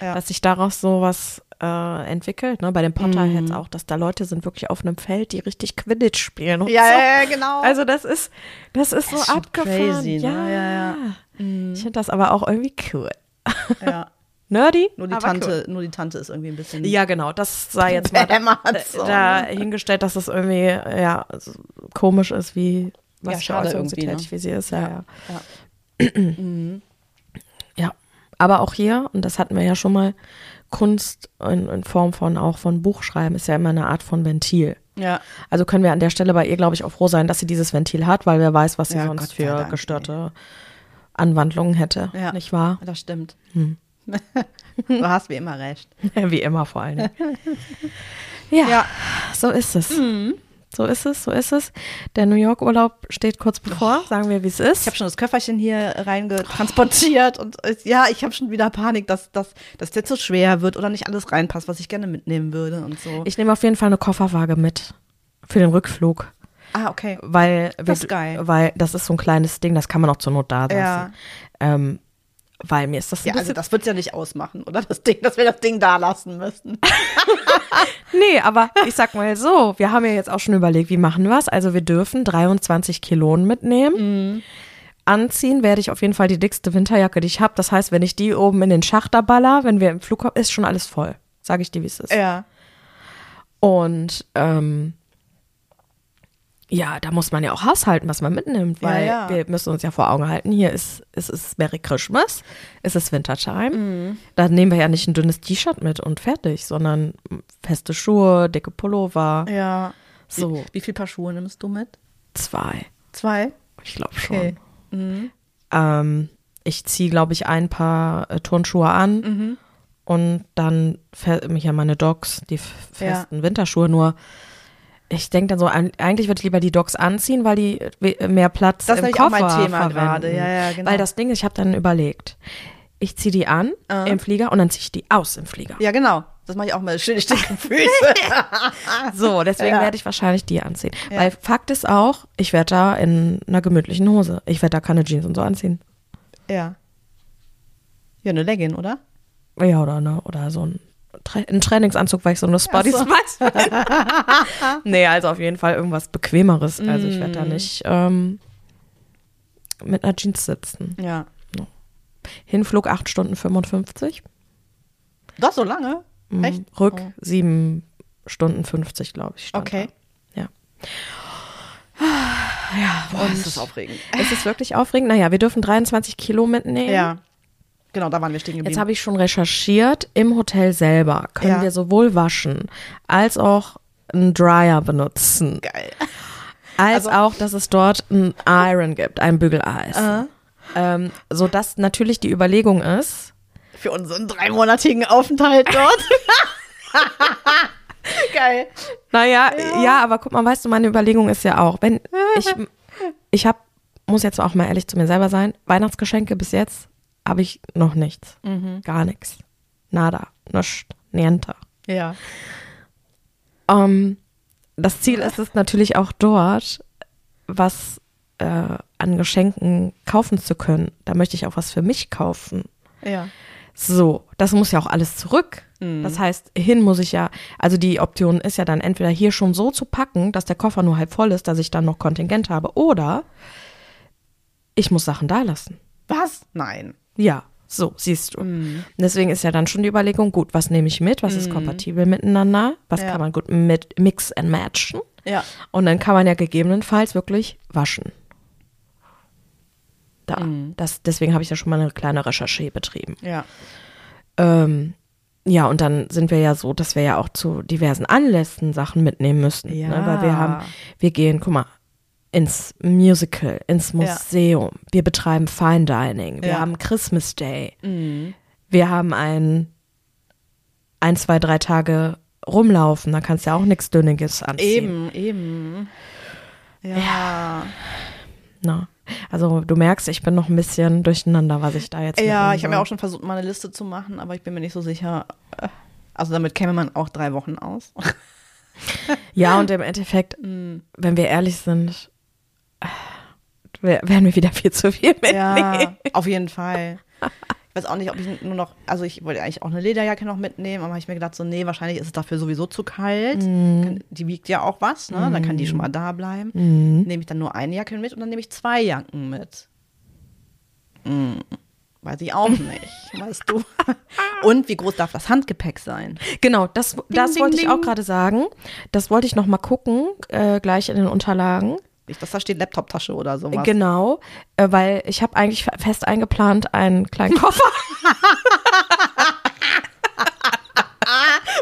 Ja. Dass sich daraus so was äh, entwickelt, ne? Bei den Mhm. Potterheads auch, dass da Leute sind wirklich auf einem Feld, die richtig Quidditch spielen und Ja, so. ja, ja, genau. Also das ist, das ist Das so ist abgefahren. crazy, ne? ja. Ja, ja. Mhm. Ich finde das aber auch irgendwie cool. [LAUGHS] ja. Nerdy? Nur die Tante, nur die Tante ist irgendwie ein bisschen. Ja, genau. Das sei [LAUGHS] jetzt mal so, da ne? hingestellt, dass es irgendwie ja so komisch ist, wie was Ja, schade irgendwie, ne? wie sie ist. Ja, ja. Ja. [CLEARS THROAT] ja. Aber auch hier, und das hatten wir ja schon mal, Kunst in, in Form von auch von Buchschreiben ist ja immer eine Art von Ventil. Ja. Also können wir an der Stelle bei ihr, glaube ich, auch froh sein, dass sie dieses Ventil hat, weil wer weiß, was sie Ja, sonst für Dank, gestörte Anwandlungen hätte. Ja. Nicht wahr? Das stimmt. Hm. [LAUGHS] du hast wie immer recht. [LAUGHS] Wie immer vor allen Dingen. Ja, Ja. so ist es. So ist es, so ist es. Der New York Urlaub steht kurz bevor, sagen wir, wie es ist. Ich habe schon das Köfferchen hier reingetransportiert und äh, ja, ich habe schon wieder Panik, dass, dass, dass der zu schwer wird oder nicht alles reinpasst, was ich gerne mitnehmen würde und so. Ich nehme auf jeden Fall eine Kofferwaage mit für den Rückflug. ah, okay. Weil Das ist geil. Weil das ist so ein kleines Ding, das kann man auch zur Not da lassen. Ja. Ähm, weil mir ist das Ja, also das wird's ja nicht ausmachen, oder? Das Ding, dass wir das Ding da lassen müssen. [LAUGHS] Nee, aber ich sag mal so, wir haben ja jetzt auch schon überlegt, wie machen wir es. Also wir dürfen 23 Kilonen mitnehmen. Anziehen werde ich auf jeden Fall die dickste Winterjacke, die ich habe. Das heißt, wenn ich die oben in den Schacht da baller, wenn wir im Flug haben, ist schon alles voll. Sage ich dir, wie es ist. Ja. Und ähm, ja, da muss man ja auch haushalten, was man mitnimmt, weil Ja, ja. wir müssen uns ja vor Augen halten, hier ist, es ist Merry Christmas, es ist Wintertime. Mhm. Da nehmen wir ja nicht ein dünnes T-Shirt mit und fertig, sondern feste Schuhe, dicke Pullover, Ja. so Wie, wie viel Paar Schuhe nimmst du mit? zwei. Zwei? Ich glaube schon. Okay. Mhm. Ähm, ich ziehe, glaube ich, ein paar äh, Turnschuhe an Mhm. und dann mich ja meine Docs, die festen Winterschuhe. Nur ich denke dann so, eigentlich würde ich lieber die Docs anziehen, weil die we- mehr Platz Das ist im nämlich auch Koffer mein Thema gerade. Ja, ja, genau. Weil das Ding ist, ich habe dann überlegt, ich ziehe die an Ah. im Flieger und dann ziehe ich die aus im Flieger. Ja, genau. Das mache ich auch mal. Schön die dicke [LAUGHS] Füße. [LAUGHS] So, deswegen Ja. werde ich wahrscheinlich die anziehen. Ja. Weil Fakt ist auch, ich werde da in einer gemütlichen Hose. Ich werde da keine Jeans und so anziehen. ja. Ja, eine Legging, oder? Ja, oder, ne, oder so ein, Ein Trainingsanzug, weil ich so eine Spotty so. Spice [LAUGHS] bin. nee, also auf jeden Fall irgendwas Bequemeres. Also ich werde da Mm. nicht ähm, mit einer Jeans sitzen. Ja. Hinflug 8 Stunden 55. Doch, so lange? Mhm. Echt? Rück Oh. 7 Stunden 50, glaube ich. Okay. Da. Ja. [SIGHS] Boah, das ist aufregend. Ist es wirklich aufregend? Naja, wir dürfen 23 Kilo mitnehmen. Ja. Genau, da waren wir stehen geblieben. Jetzt habe ich schon recherchiert, im Hotel selber können Ja. wir sowohl waschen als auch einen Dryer benutzen. Geil. Als Also- auch, dass es dort ein Iron gibt, ein Bügeleis. Äh. Ähm, sodass natürlich die Überlegung ist, Für unseren dreimonatigen Aufenthalt dort. [LAUGHS] Geil. naja, ja. aber guck mal, weißt du, meine Überlegung ist ja auch, wenn ich, [LAUGHS] ich habe, muss jetzt auch mal ehrlich zu mir selber sein, Weihnachtsgeschenke bis jetzt habe ich noch nichts. Mhm. Gar nichts. Nada. Nichts. Niente. Ja. Ähm, das Ziel ist es natürlich auch dort, was äh, an Geschenken kaufen zu können. Da möchte ich auch was für mich kaufen. Ja. So, das muss ja auch alles zurück. Das heißt, hin muss ich ja, also die Option ist ja dann entweder hier schon so zu packen, dass der Koffer nur halb voll ist, dass ich dann noch Kontingent habe, oder ich muss Sachen da lassen. Was? Nein. Ja, so, siehst du. Deswegen ist ja dann schon die Überlegung, gut, was nehme ich mit, was ist kompatibel miteinander, was Ja. kann man gut mit mix and matchen. Ja. Und dann kann man ja gegebenenfalls wirklich waschen. Da. Das, deswegen habe ich ja schon mal eine kleine Recherche betrieben. Ja. Ähm, ja, und dann sind wir ja so, dass wir ja auch zu diversen Anlässen Sachen mitnehmen müssen. Ja. Ne? Weil wir haben, wir gehen, guck mal, ins Musical, ins Museum. Wir betreiben Fine Dining. Wir Ja. haben Christmas Day. Wir haben ein, ein, zwei, drei Tage rumlaufen. Da kannst du ja auch nichts Dünniges anziehen. Eben, eben. Ja. Na, also du merkst, ich bin noch ein bisschen durcheinander, was ich da jetzt Ja, ich habe soll. auch schon versucht, mal eine Liste zu machen, aber ich bin mir nicht so sicher. Also damit käme man auch drei Wochen aus. Ja, und im Endeffekt, [LAUGHS] Mm. wenn wir ehrlich sind, werden wir wieder viel zu viel mitnehmen. Ja, auf jeden Fall. Ich weiß auch nicht, ob ich nur noch, also ich wollte eigentlich auch eine Lederjacke noch mitnehmen, aber habe ich mir gedacht, so, nee, wahrscheinlich ist es dafür sowieso zu kalt. Kann- Die wiegt ja auch was, ne? Dann kann die schon mal da bleiben. Nehme ich dann nur eine Jacke mit und dann nehme ich zwei Jacken mit. Hm, Weiß ich auch nicht, [LAUGHS] weißt du. Und wie groß darf das Handgepäck sein? Genau, das, das ding, wollte ich ding. auch gerade sagen. Das wollte ich noch mal gucken, äh, gleich in den Unterlagen. Nicht, dass da steht Laptoptasche oder sowas. Genau, äh, weil ich habe eigentlich fe- fest eingeplant einen kleinen Koffer. [LAUGHS]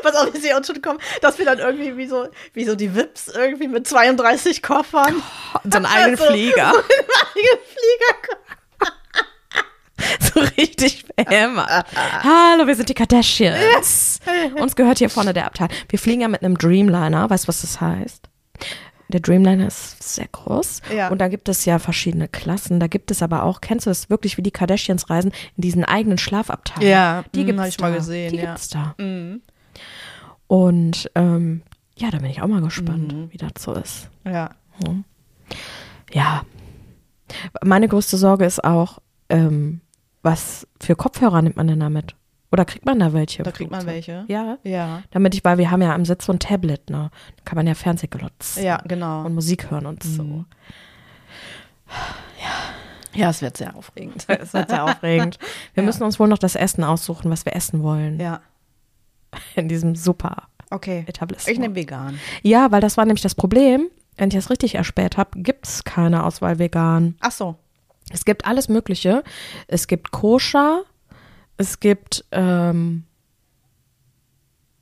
Was auch, sehe uns schon kommen, dass wir dann irgendwie wie so, wie so die Wips irgendwie mit 32 Koffern. so einen [LAUGHS] eigenen Also, Flieger. So einen eigenen Flieger. [LAUGHS] so richtig behämmert. Hallo, wir sind die Kardashians. Uns gehört hier vorne der Abteil. Wir fliegen ja mit einem Dreamliner. Weißt du, was das heißt? Der Dreamliner ist sehr groß. Ja. Und da gibt es ja verschiedene Klassen. Da gibt es aber auch, kennst du das wirklich, wie die Kardashians reisen, in diesen eigenen Schlafabteilungen? Ja, die mm, gibt es mal da. gesehen, Die ja. gibt's da. Mhm. Und ähm, ja, da bin ich auch mal gespannt, Mhm. wie das so ist. Ja. Ja. Meine größte Sorge ist auch, ähm, was für Kopfhörer nimmt man denn damit? Oder kriegt man da welche? Da kriegt man welche. Ja. Ja. Damit ich, weil wir haben ja am Sitz so ein Tablet, ne? Da kann man ja Fernsehglotz Ja, genau. und Musik hören und so. Mhm. Ja, es wird sehr aufregend. [LAUGHS] Das wird sehr aufregend. Wir Ja. müssen uns wohl noch das Essen aussuchen, was wir essen wollen. Ja. In diesem super Okay. Etablissement. Ich nehme vegan. ja, weil das war nämlich das Problem. Wenn ich das richtig erspäht habe, gibt es keine Auswahl vegan. Ach so. Es gibt alles Mögliche. Es gibt Koscher, es gibt ähm,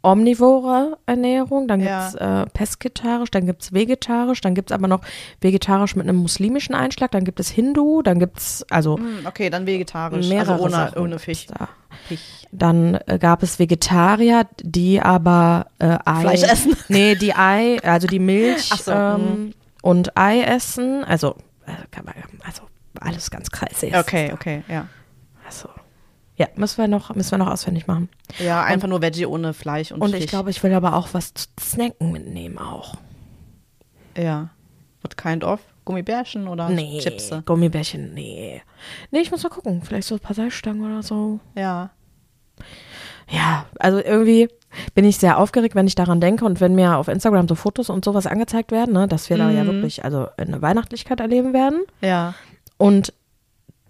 omnivore Ernährung, dann gibt es äh, pesketarisch, dann gibt es vegetarisch, dann gibt es aber noch vegetarisch mit einem muslimischen Einschlag, dann gibt es Hindu, dann gibt es also Hm, Okay, dann vegetarisch. mehrere also ohne, Sachen ohne Fisch. Da. Fisch. Dann äh, gab es Vegetarier, die aber äh, Ei, Fleisch essen. [LAUGHS] Nee, die Ei, also die Milch so, ähm, und Ei essen. Also, äh, also alles ganz kreisig. Okay, okay, ja. Also, ja, müssen wir noch, müssen wir noch auswendig machen. Ja, einfach nur Veggie ohne Fleisch und, Und Fisch. ich glaube, ich will aber auch was zu snacken mitnehmen auch. Ja. What kind of? Gummibärchen oder Nee, Chips? Gummibärchen, nee. Nee, ich muss mal gucken. Vielleicht so ein paar Salzstangen oder so. Ja. Ja, also irgendwie bin ich sehr aufgeregt, wenn ich daran denke und wenn mir auf Instagram so Fotos und sowas angezeigt werden, ne, dass wir da ja Mhm. wirklich also eine Weihnachtlichkeit erleben werden. Ja. Und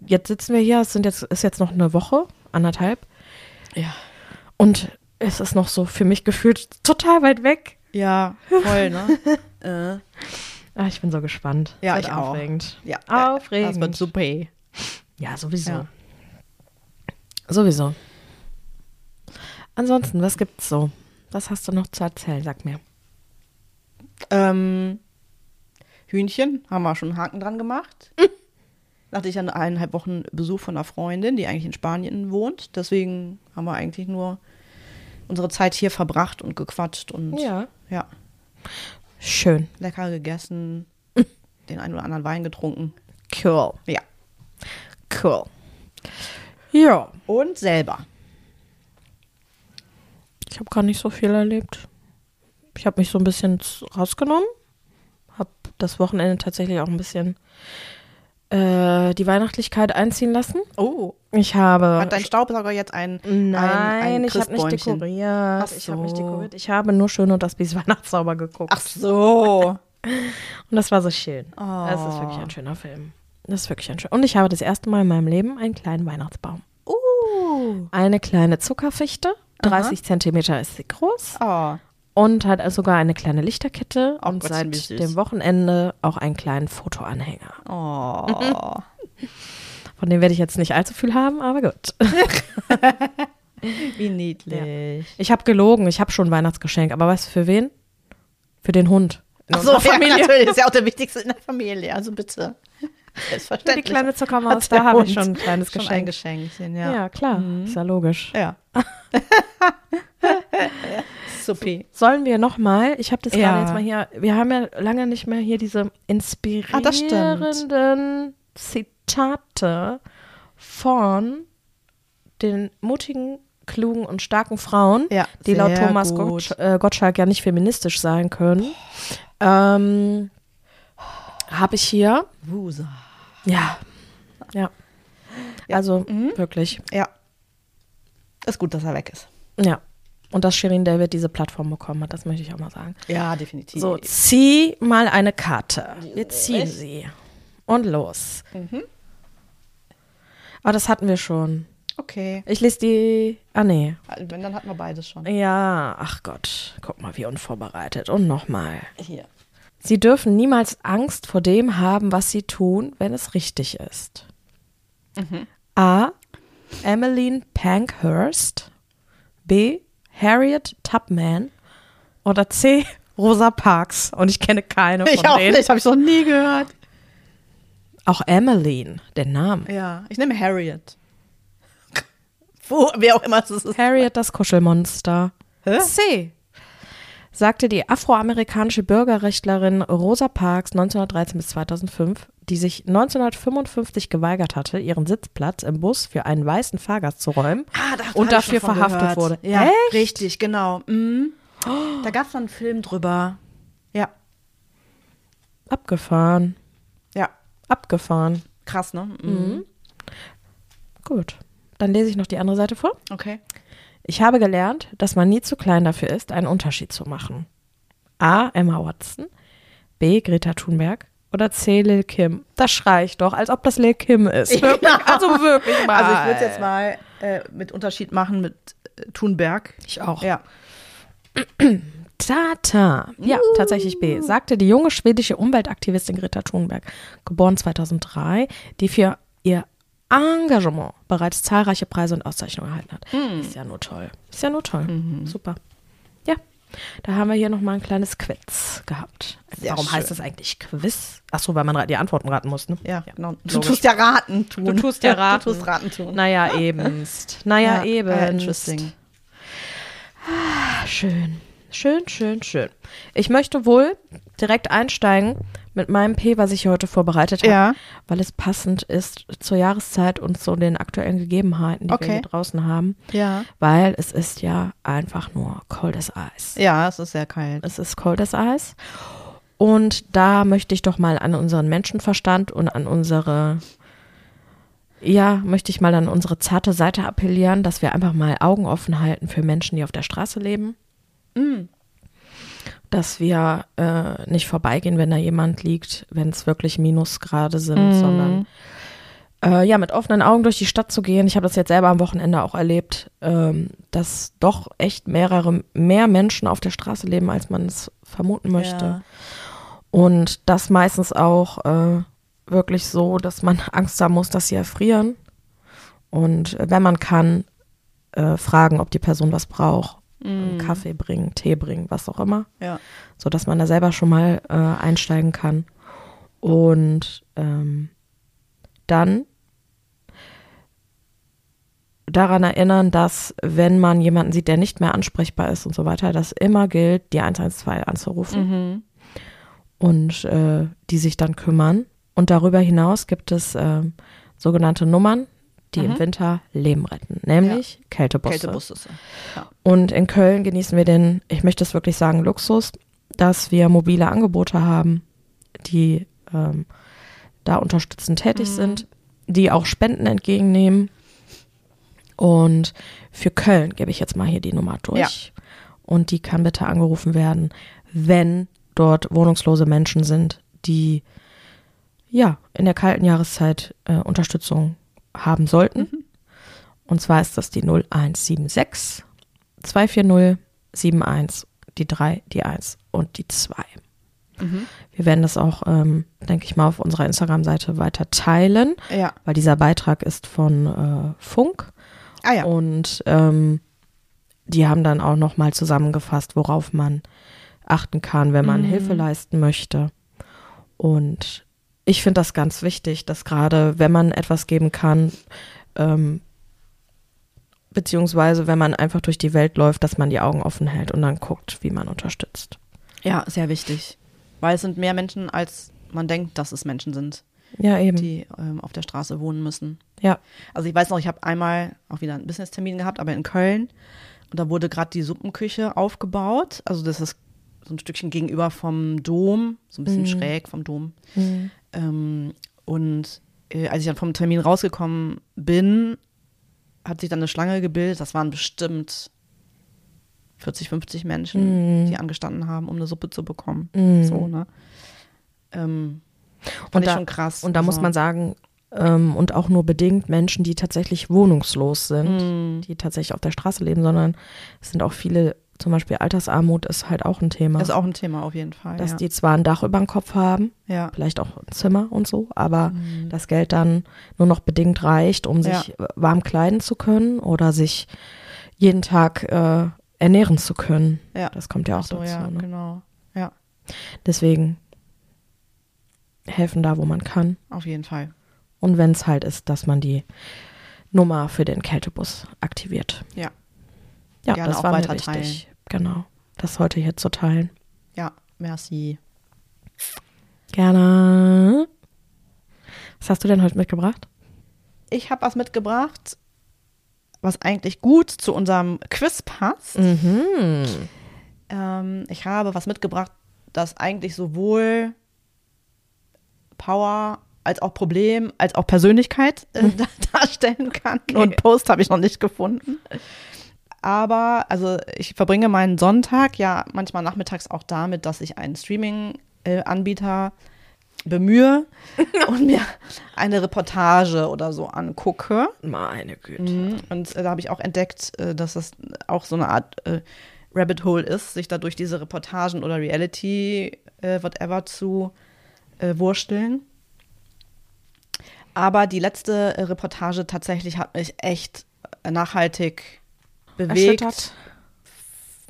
jetzt sitzen wir hier, es sind jetzt, ist jetzt noch eine Woche, anderthalb. Ja. Und es ist noch so für mich gefühlt total weit weg. Ja, voll, ne? [LAUGHS] äh, Ah, ich bin so gespannt. Ja, ich auch. aufregend. ja. Aufregend. Das wird super. Ja, sowieso. Ja. Sowieso. Ansonsten, was gibt's so? Was hast du noch zu erzählen? Sag mir. Ähm, Hühnchen, haben wir schon einen Haken dran gemacht. [LAUGHS] Hatte ich dann eineinhalb Wochen Besuch von einer Freundin, die eigentlich in Spanien wohnt. Deswegen haben wir eigentlich nur unsere Zeit hier verbracht und gequatscht und Ja. ja Schön. lecker gegessen, [LAUGHS] den einen oder anderen Wein getrunken. Cool. Ja. Cool. Ja. Und selber. Ich habe gar nicht so viel erlebt. Ich habe mich so ein bisschen rausgenommen. Habe das Wochenende tatsächlich auch ein bisschen äh, die Weihnachtlichkeit einziehen lassen. Oh. Ich habe. Hat dein Staubsauger jetzt ein Nein, ein, ein ich habe nicht dekoriert. Ach Ich habe nicht so. dekoriert. Ich habe nur schön und das Bies Weihnachtszauber geguckt. Ach so. Und das war so schön. Das ist wirklich Oh. ein schöner Film. Das ist wirklich ein schöner. Und ich habe das erste Mal in meinem Leben einen kleinen Weihnachtsbaum. Uh. Eine kleine Zuckerfichte. 30 Zentimeter ist sie groß. Oh. Und hat also sogar eine kleine Lichterkette Oh und Gottchen, seit dem Wochenende auch einen kleinen Fotoanhänger. Oh. [LAUGHS] Von dem werde ich jetzt nicht allzu viel haben, aber gut. [LAUGHS] Wie niedlich. Ich habe gelogen, ich habe schon ein Weihnachtsgeschenk, aber weißt du für wen? Für den Hund. In Ach so, unserer ja, Familie. [LAUGHS] natürlich. Ist ja auch der wichtigste in der Familie, also bitte. Für die Selbstverständlich. kleine Zuckermaus, da habe ich schon ein kleines Schon ein Geschenk. Geschenkchen, Ja, ja. klar, Mhm. ist ja logisch. Ja. Supi. Sollen wir nochmal, ich habe das Ja. gerade jetzt mal hier, wir haben ja lange nicht mehr hier diese Ah, inspirierenden Zitate von den mutigen, klugen und starken Frauen, Ja, die laut Thomas. Gottsch, äh, Gottschalk ja nicht feministisch sein können. Ähm, habe ich hier, Wusa. ja, ja, Ja. also Mhm. wirklich, Ja. Ist gut, dass er weg ist. ja. Und dass Shirin David diese Plattform bekommen hat, das möchte ich auch mal sagen. Ja, definitiv. So, zieh mal eine Karte. Wir ziehen sie. Und los. Mhm. Aber das hatten wir schon. Okay. Ich lese die. Ah, nee. Wenn, dann hatten wir beides schon. Ja, ach Gott. Guck mal, wie unvorbereitet. Und nochmal. Hier. Sie dürfen niemals Angst vor dem haben, was sie tun, wenn es richtig ist. A. Emmeline Pankhurst. B. Harriet Tubman. Oder C. Rosa Parks. Und ich kenne keine von Ich auch denen. nicht, habe ich noch nie gehört. Auch Emmeline, der Name. Ja, ich nehme Harriet. [LAUGHS] Wo, wer auch immer es ist. Harriet, das Kuschelmonster. Hä? C. sagte die afroamerikanische Bürgerrechtlerin Rosa Parks 1913 bis 2005, die sich 1955 geweigert hatte, ihren Sitzplatz im Bus für einen weißen Fahrgast zu räumen Ah, da und hab ich dafür verhaftet gehört. wurde. Ja, Echt? richtig, genau. Mhm. Da gab es einen Film drüber. Ja, Abgefahren. ja. Abgefahren. Krass, ne? Mhm. Gut. Dann lese ich noch die andere Seite vor. Okay. Ich habe gelernt, dass man nie zu klein dafür ist, einen Unterschied zu machen. A. Emma Watson, B. Greta Thunberg oder C. Lil Kim. Das schrei ich doch, als ob das Lil Kim ist. [LAUGHS] Wirklich, also wirklich mal. Also ich würde es jetzt mal äh, mit Unterschied machen mit äh, Thunberg. Ich auch. Ja. Tata. Ja, tatsächlich B. Sagte die junge schwedische Umweltaktivistin Greta Thunberg, geboren 2003, die für ihr Engagement bereits zahlreiche Preise und Auszeichnungen erhalten hat. Ist ja nur toll. Ist ja nur toll. Super. Ja. Da haben wir hier nochmal ein kleines Quiz gehabt. Sehr Warum heißt schön. das eigentlich Quiz? Achso, weil man die Antworten raten muss, ne? Ja, genau. Du logisch. tust ja raten tun. Du tust ja [LAUGHS] raten. Du tust raten tun. Naja, ebenst. Naja, eben. Ja, interesting. Schön. Schön, schön, schön. Ich möchte wohl direkt einsteigen mit meinem P, was ich hier heute vorbereitet habe, Ja. weil es passend ist zur Jahreszeit und zu den aktuellen Gegebenheiten, die Okay. wir hier draußen haben, Ja. weil es ist ja einfach nur coldes Eis. Ja, es ist sehr kalt. Es ist coldes Eis. Und da möchte ich doch mal an unseren Menschenverstand und an unsere, ja, möchte ich mal an unsere zarte Seite appellieren, dass wir einfach mal Augen offen halten für Menschen, die auf der Straße leben. Dass wir äh, nicht vorbeigehen, wenn da jemand liegt, wenn es wirklich Minusgrade sind, sondern äh, ja, mit offenen Augen durch die Stadt zu gehen. Ich habe das jetzt selber am Wochenende auch erlebt, ähm, dass doch echt mehrere, mehr Menschen auf der Straße leben, als man es vermuten möchte. Ja. Und das meistens auch äh, wirklich so, dass man [LAUGHS] Angst haben muss, dass sie erfrieren. Und äh, wenn man kann, äh, fragen, ob die Person was braucht. Einen Kaffee bringen, Tee bringen, was auch immer. Ja. So dass man da selber schon mal äh, einsteigen kann. Und ähm, dann daran erinnern, dass wenn man jemanden sieht, der nicht mehr ansprechbar ist und so weiter, dass immer gilt, die 112 anzurufen Mhm. und äh, die sich dann kümmern. Und darüber hinaus gibt es äh, sogenannte Nummern, die im Winter Leben retten, nämlich Kältebusse. Kältebusse. Ja. Und in Köln genießen wir den, ich möchte es wirklich sagen, Luxus, dass wir mobile Angebote haben, die ähm, da unterstützend tätig sind, die auch Spenden entgegennehmen. Und für Köln gebe ich jetzt mal hier die Nummer durch. Und die kann bitte angerufen werden, wenn dort wohnungslose Menschen sind, die ja in der kalten Jahreszeit äh, Unterstützung haben sollten. Und zwar ist das die 0176 240 71, die 3, die 1 und die 2. Wir werden das auch, ähm, denke ich mal, auf unserer Instagram-Seite weiter teilen, Ja. weil dieser Beitrag ist von äh, Funk Ah ja. und ähm, die haben dann auch nochmal zusammengefasst, worauf man achten kann, wenn man Hilfe leisten möchte. Und ich finde das ganz wichtig, dass gerade wenn man etwas geben kann, ähm, beziehungsweise wenn man einfach durch die Welt läuft, dass man die Augen offen hält und dann guckt, wie man unterstützt. Ja, sehr wichtig. Weil es sind mehr Menschen, als man denkt, dass es Menschen sind, Ja, eben. die ähm, auf der Straße wohnen müssen. ja. Also ich weiß noch, ich habe einmal auch wieder einen Business-Termin gehabt, aber in Köln. Und da wurde gerade die Suppenküche aufgebaut. Also das ist so ein Stückchen gegenüber vom Dom, so ein bisschen schräg vom Dom. Ähm, und äh, als ich dann vom Termin rausgekommen bin, hat sich dann eine Schlange gebildet. Das waren bestimmt 40, 50 Menschen, die angestanden haben, um eine Suppe zu bekommen. So, ne? Ähm, Und da, schon krass. und da muss Also- man sagen, ähm, und auch nur bedingt Menschen, die tatsächlich wohnungslos sind, Mhm. die tatsächlich auf der Straße leben, sondern es sind auch viele, zum Beispiel Altersarmut ist halt auch ein Thema. Ist auch ein Thema auf jeden Fall. dass ja. die zwar ein Dach über dem Kopf haben, ja. vielleicht auch ein Zimmer und so, aber das Geld dann nur noch bedingt reicht, um sich Ja. warm kleiden zu können oder sich jeden Tag äh, ernähren zu können. Ja. Das kommt ja auch so, dazu. ja, Ne? genau. Ja, Deswegen helfen da, wo man kann. auf jeden Fall. Und wenn es halt ist, dass man die Nummer für den Kältebus aktiviert. Ja. Ja, Gerne das auch war mir weiter wichtig. Genau. das heute hier zu teilen. Ja, merci. Gerne. Was hast du denn heute mitgebracht? Ich habe was mitgebracht, was eigentlich gut zu unserem Quiz passt. Mhm. Ähm, ich habe was mitgebracht, das eigentlich sowohl Power als auch Problem, als auch Persönlichkeit äh, [LAUGHS] [LAUGHS] darstellen kann. Und Post habe ich noch nicht gefunden. Aber, also ich verbringe meinen Sonntag ja manchmal nachmittags auch damit, dass ich einen Streaming-Anbieter bemühe [LAUGHS] und mir eine Reportage oder so angucke. Meine Güte. Mhm. Und äh, da habe ich auch entdeckt, äh, dass das auch so eine Art äh, Rabbit Hole ist, sich da durch diese Reportagen oder Reality, äh, whatever, zu äh, wursteln. Aber die letzte äh, Reportage tatsächlich hat mich echt äh, nachhaltig bewegt. Erschüttert.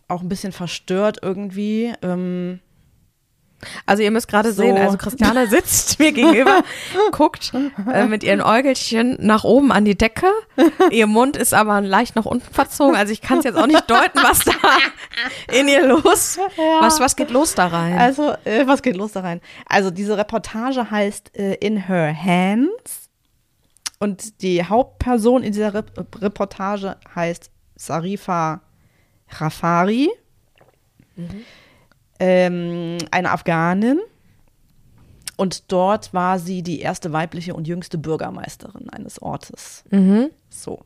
Auch ein bisschen verstört irgendwie. Ähm, Also ihr müsst gerade So. sehen, also Christiane [LAUGHS] sitzt mir gegenüber, guckt äh, mit ihren Äugelchen nach oben an die Decke. Ihr Mund ist aber leicht nach unten verzogen. Also ich kann es jetzt auch nicht deuten, was da in ihr los. Was, was geht los da rein? Also, äh, was geht los da rein? Also, diese Reportage heißt äh, In Her Hands. Und die Hauptperson in dieser Rep Reportage heißt Sarifa Rafari. Ähm, eine Afghanin. Und dort war sie die erste weibliche und jüngste Bürgermeisterin eines Ortes. mhm. So.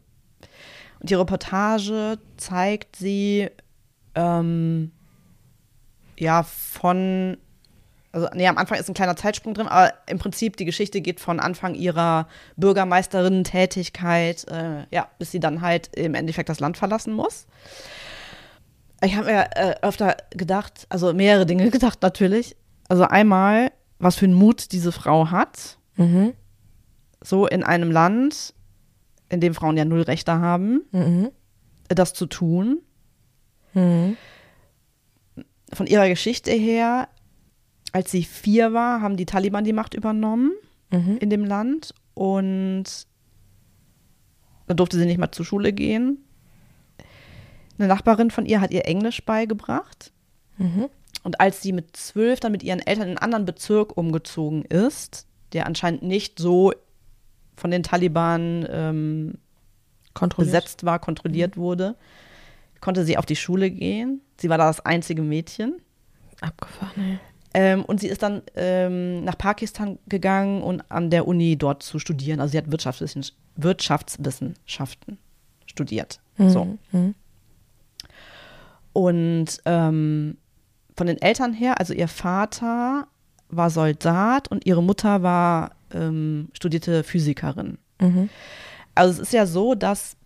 Und die Reportage zeigt sie ähm, ja von, also nee, am Anfang ist ein kleiner Zeitsprung drin, aber im Prinzip die Geschichte geht von Anfang ihrer Bürgermeisterinnen-Tätigkeit, äh, ja, bis sie dann halt im Endeffekt das Land verlassen muss. Ich habe mir äh, öfter gedacht, also mehrere Dinge [LAUGHS] gedacht natürlich. Also einmal, was für einen Mut diese Frau hat, Mhm. so in einem Land, in dem Frauen ja null Rechte haben, Mhm. das zu tun. Mhm. Von ihrer Geschichte her, als sie vier war, haben die Taliban die Macht übernommen Mhm. in dem Land und dann durfte sie nicht mal zur Schule gehen. Eine Nachbarin von ihr hat ihr Englisch beigebracht. Mhm. Und als sie mit zwölf dann mit ihren Eltern in einen anderen Bezirk umgezogen ist, der anscheinend nicht so von den Taliban ähm, besetzt war, kontrolliert wurde, konnte sie auf die Schule gehen. Sie war da das einzige Mädchen. Abgefahren, ey. Ähm, und sie ist dann ähm, nach Pakistan gegangen und an der Uni dort zu studieren. Also sie hat Wirtschaftswissen- Wirtschaftswissenschaften studiert. So. Mhm. Und ähm, von den Eltern her, also ihr Vater war Soldat und ihre Mutter war ähm, studierte Physikerin. Mhm. Also es ist ja so, dass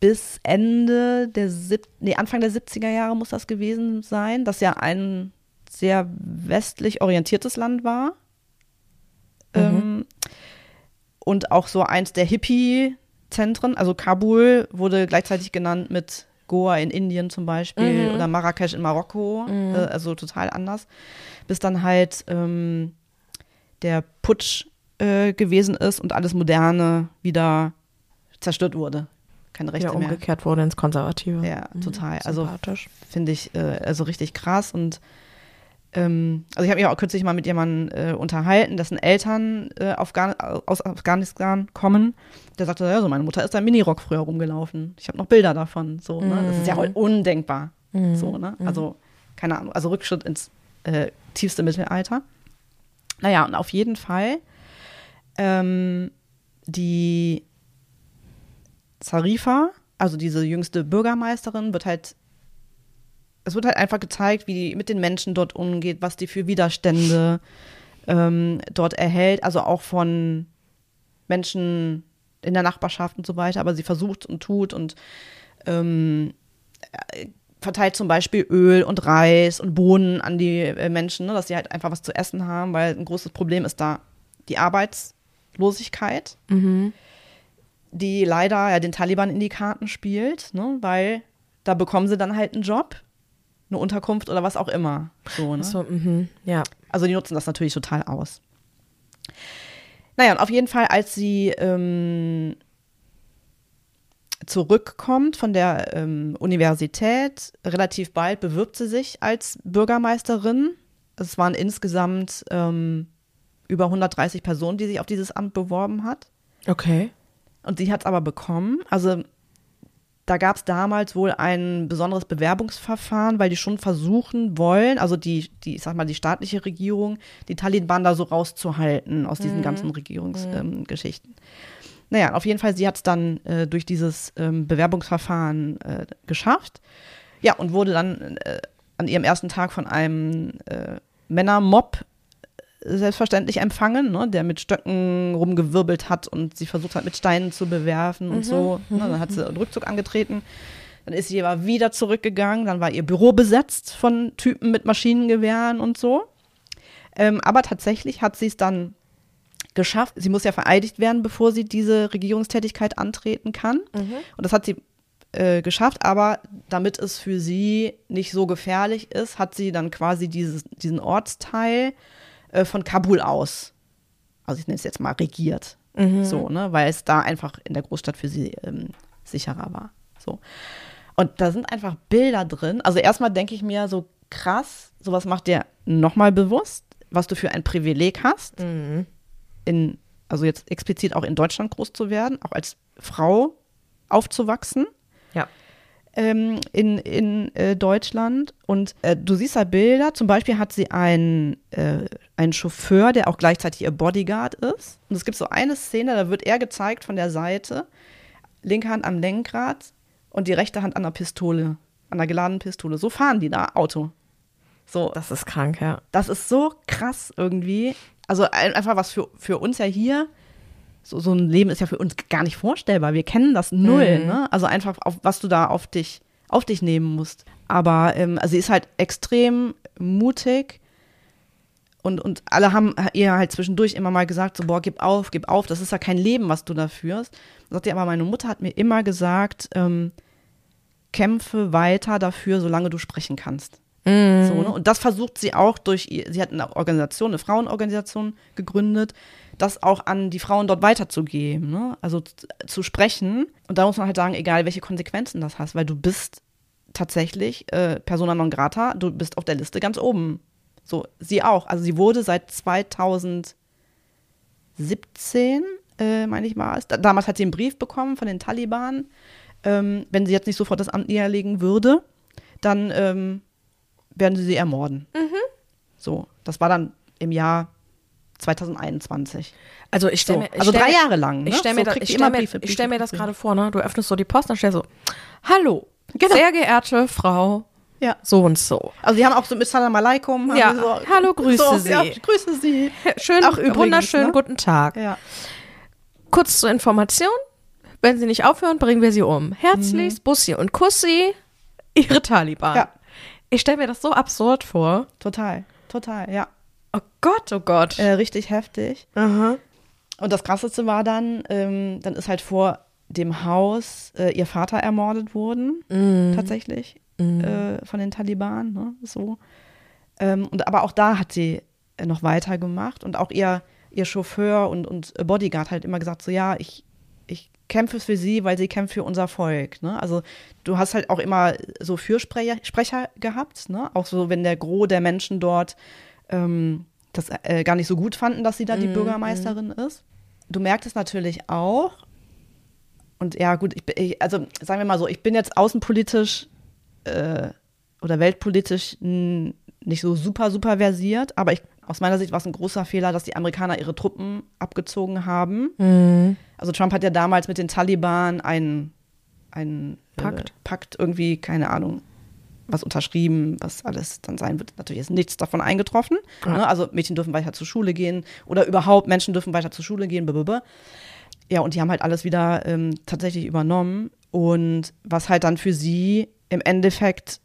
bis Ende der sieb nee, Anfang der 70er Jahre muss das gewesen sein, das ja ein sehr westlich orientiertes Land war. Ähm, und auch so eins der Hippie-Zentren, also Kabul wurde gleichzeitig genannt mit Goa in Indien zum Beispiel Mhm. oder Marrakesch in Marokko, Mhm. äh, also total anders. Bis dann halt ähm, der Putsch äh, gewesen ist und alles Moderne wieder zerstört wurde. Keine Rechte Wieder mehr. umgekehrt wurde ins Konservative. Ja, Mhm. total. Also Sympathisch. finde ich äh, also richtig krass und ähm, also ich habe mich auch kürzlich mal mit jemandem äh, unterhalten, dessen Eltern äh, Afghan aus Afghanistan kommen. Der sagte, ja, so meine Mutter ist da im Minirock früher rumgelaufen. Ich habe noch Bilder davon. So, ne? Das ist ja heute undenkbar. Mhm. So, ne? Also keine Ahnung, also Rückschritt ins äh, tiefste Mittelalter. Naja, und auf jeden Fall ähm, die Zarifa, also diese jüngste Bürgermeisterin, wird halt, es wird halt einfach gezeigt, wie die mit den Menschen dort umgeht, was die für Widerstände ähm, dort erhält, also auch von Menschen in der Nachbarschaft und so weiter, aber sie versucht und tut und ähm, äh, verteilt zum Beispiel Öl und Reis und Bohnen an die äh, Menschen, ne, dass sie halt einfach was zu essen haben, weil ein großes Problem ist da die Arbeitslosigkeit Mhm. die leider ja den Taliban in die Karten spielt, ne? weil da bekommen sie dann halt einen Job, eine Unterkunft oder was auch immer. So, ne? So, mhm. Ja. Also die nutzen das natürlich total aus. Naja, und auf jeden Fall, als sie ähm, zurückkommt von der ähm, Universität. Relativ bald bewirbt sie sich als Bürgermeisterin. Es waren insgesamt ähm, über 130 Personen, die sich auf dieses Amt beworben hat. Okay. Und sie hat es aber bekommen. Also da gab es damals wohl ein besonderes Bewerbungsverfahren, weil die schon versuchen wollen, also die, die, ich sag mal, die staatliche Regierung, die Taliban da so rauszuhalten aus diesen ganzen Regierungsgeschichten. Ähm, naja, auf jeden Fall, sie hat es dann äh, durch dieses ähm, Bewerbungsverfahren äh, geschafft. Ja, und wurde dann äh, an ihrem ersten Tag von einem äh, Männermob selbstverständlich empfangen, ne, der mit Stöcken rumgewirbelt hat und sie versucht hat, mit Steinen zu bewerfen und so. Ne, dann hat sie einen Rückzug angetreten. Dann ist sie aber wieder zurückgegangen. Dann war ihr Büro besetzt von Typen mit Maschinengewehren und so. Ähm, aber tatsächlich hat sie es dann geschafft. Sie muss ja vereidigt werden, bevor sie diese Regierungstätigkeit antreten kann. Und das hat sie äh, geschafft, aber damit es für sie nicht so gefährlich ist, hat sie dann quasi dieses, diesen Ortsteil äh, von Kabul aus, also ich nenne es jetzt mal regiert, so, ne, weil es da einfach in der Großstadt für sie ähm, sicherer war. So. Und da sind einfach Bilder drin. Also erstmal denke ich mir so krass, sowas macht dir nochmal bewusst, was du für ein Privileg hast, in, also jetzt explizit auch in Deutschland groß zu werden, auch als Frau aufzuwachsen Ja. Ähm, in, in äh, Deutschland. Und äh, du siehst da Bilder, zum Beispiel hat sie einen, äh, einen Chauffeur, der auch gleichzeitig ihr Bodyguard ist. Und es gibt so eine Szene, da wird er gezeigt von der Seite, linke Hand am Lenkrad und die rechte Hand an der Pistole, an der geladenen Pistole. So fahren die da Auto. So, Das ist krank, ja. das ist so krass irgendwie. Also ein- einfach was für, für uns ja hier. So, so ein Leben ist ja für uns gar nicht vorstellbar. Wir kennen das null, ne? Also einfach, auf, was du da auf dich, auf dich nehmen musst. Aber ähm, also sie ist halt extrem mutig. Und, und alle haben ihr halt zwischendurch immer mal gesagt, so, boah, gib auf, gib auf, das ist ja kein Leben, was du da führst. Sagt sie, aber meine Mutter hat mir immer gesagt, ähm, kämpfe weiter dafür, solange du sprechen kannst. So, ne? Und das versucht sie auch durch, sie hat eine Organisation, eine Frauenorganisation gegründet, das auch an die Frauen dort weiterzugeben, ne? also zu sprechen. Und da muss man halt sagen, egal welche Konsequenzen das hast, weil du bist tatsächlich äh, Persona non grata, du bist auf der Liste ganz oben. So, sie auch. Also sie wurde seit 2017, äh, meine ich mal, da, damals hat sie einen Brief bekommen von den Taliban, ähm, wenn sie jetzt nicht sofort das Amt niederlegen würde, dann ähm, werden sie sie ermorden. So, das war dann im Jahr 2021. Also ich stelle So, mir, ich also stell drei Jahre lang. Ne? Ich stelle mir, so da- ich sie stell mir, Briefe, ich stell mir das Briefe. gerade vor, ne? Du öffnest so die Post und stellst so, hallo, Genau. sehr geehrte Frau Ja. so und so. Also die haben auch so mit Salam Aleikum. haben Ja, sie so, hallo, grüße so, Sie. Ja, ich grüße Sie. [LAUGHS] Schön, Ach, übrigens, wunderschönen ne? guten Tag. Ja. Kurz zur Information, wenn Sie nicht aufhören, bringen wir Sie um. Herzlichst, Bussi und Kussi, Ihre Taliban. Mhm. Ja. Ich stelle mir das so absurd vor. Total, total, ja. Oh Gott, oh Gott. Äh, richtig heftig. Aha. Und das Krasseste war dann, ähm, dann ist halt vor dem Haus äh, ihr Vater ermordet worden, Mhm. tatsächlich, äh, von den Taliban, ne, so. Ähm, und aber auch da hat sie äh, noch weitergemacht und auch ihr, ihr Chauffeur und, und Bodyguard halt immer gesagt, so ja, ich, ich kämpfe für sie, weil sie kämpft für unser Volk. Ne? Also du hast halt auch immer so Fürsprecher Sprecher gehabt, ne? auch so, wenn der Gros der Menschen dort ähm, das äh, gar nicht so gut fanden, dass sie da die Bürgermeisterin ist. Du merkst es natürlich auch. Und ja, gut, ich, bin- ich, also sagen wir mal so, ich bin jetzt außenpolitisch äh, oder weltpolitisch nicht so super, super versiert, aber ich, aus meiner Sicht war es ein großer Fehler, dass die Amerikaner ihre Truppen abgezogen haben. Mhm. Also Trump hat ja damals mit den Taliban einen, einen Pakt. Äh, Pakt irgendwie, keine Ahnung, was unterschrieben, was alles dann sein wird. Natürlich ist nichts davon eingetroffen. Ja. Ne? Also Mädchen dürfen weiter zur Schule gehen oder überhaupt Menschen dürfen weiter zur Schule gehen. Blablabla. Ja, und die haben halt alles wieder ähm, tatsächlich übernommen. Und was halt dann für sie im Endeffekt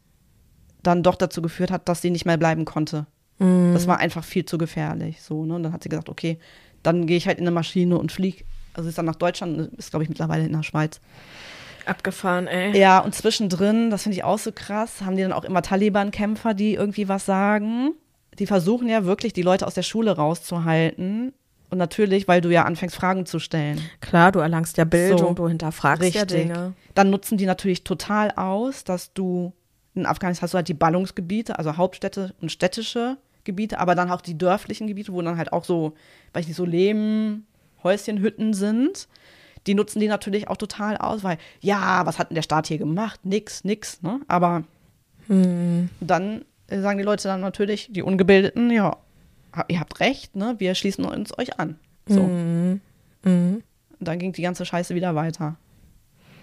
dann doch dazu geführt hat, dass sie nicht mehr bleiben konnte. Das war einfach viel zu gefährlich. So, ne? Und dann hat sie gesagt, okay, dann gehe ich halt in eine Maschine und fliege. Also ist dann nach Deutschland, ist, glaube ich, mittlerweile in der Schweiz. Abgefahren, ey. Ja, und zwischendrin, das finde ich auch so krass, haben die dann auch immer Taliban-Kämpfer, die irgendwie was sagen. Die versuchen ja wirklich, die Leute aus der Schule rauszuhalten, Und natürlich, weil du ja anfängst, Fragen zu stellen. Klar, du erlangst ja Bildung, So. du hinterfragst ja Dinge. Dann nutzen die natürlich total aus, dass du in Afghanistan hast du halt die Ballungsgebiete, also Hauptstädte und städtische Gebiete, aber dann auch die dörflichen Gebiete, wo dann halt auch so, weiß ich nicht, so Leben, Häuschen, Hütten sind. Die nutzen die natürlich auch total aus, weil, ja, was hat denn der Staat hier gemacht? Nix, nix, ne? Aber dann äh, sagen die Leute dann natürlich, die Ungebildeten, ja, ihr habt recht, ne? Wir schließen uns euch an. So. Mhm. Mhm. Und dann ging die ganze Scheiße wieder weiter.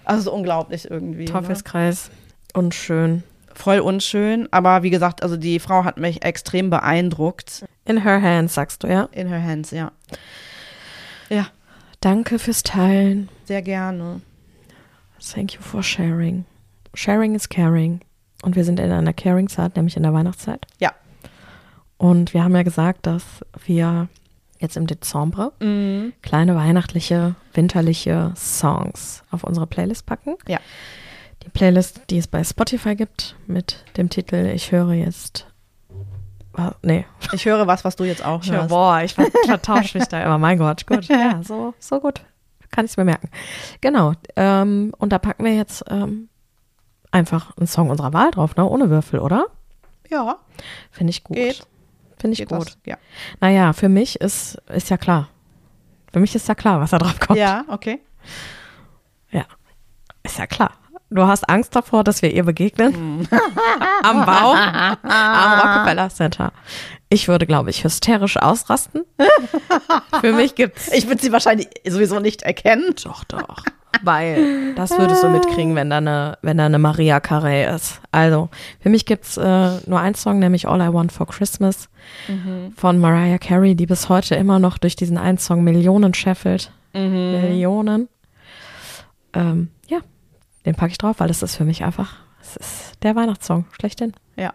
Also so unglaublich irgendwie. Ne? Teufelskreis. Unschön. Voll unschön, aber wie gesagt, also die Frau hat mich extrem beeindruckt. In her hands, sagst du, ja? In her hands, ja. Ja, Danke fürs Teilen. sehr gerne. Thank you for sharing. Sharing is caring. Und wir sind in einer Caring-Zeit, nämlich in der Weihnachtszeit. Ja. Und wir haben ja gesagt, dass wir jetzt im Dezember Mhm. kleine weihnachtliche, winterliche Songs auf unsere Playlist packen. Ja. Die Playlist, die es bei Spotify gibt, mit dem Titel Ich höre jetzt. Nee. Ich höre was, was du jetzt auch Ich höre, hörst. boah, ich ver- vertausche mich da immer. Mein Gott, gut. [LAUGHS] Ja, so, so gut. Kann ich es mir merken. Genau. Ähm, und da packen wir jetzt ähm, einfach einen Song unserer Wahl drauf, ne? Ohne Würfel, oder? Ja, Finde ich gut. Geht. Finde ich geht gut. das? Ja. Naja, für mich ist, ist ja klar. Für mich ist ja klar, was da drauf kommt. ja, okay. Ja, ist ja klar. Du hast Angst davor, dass wir ihr begegnen? [LAUGHS] Am Bau, am Rockefeller Center. Ich würde, glaube ich, hysterisch ausrasten. [LAUGHS] Für mich gibt's Ich würde sie wahrscheinlich sowieso nicht erkennen. doch, doch. Weil das würdest du mitkriegen, wenn da eine, wenn da eine Maria Carey ist. Also, für mich gibt's äh, nur einen Song, nämlich All I Want for Christmas von Mariah Carey, die bis heute immer noch durch diesen einen Song Millionen scheffelt. Millionen. Ähm, ja, den packe ich drauf, weil das ist für mich einfach, es ist der Weihnachtssong, schlechthin. Ja.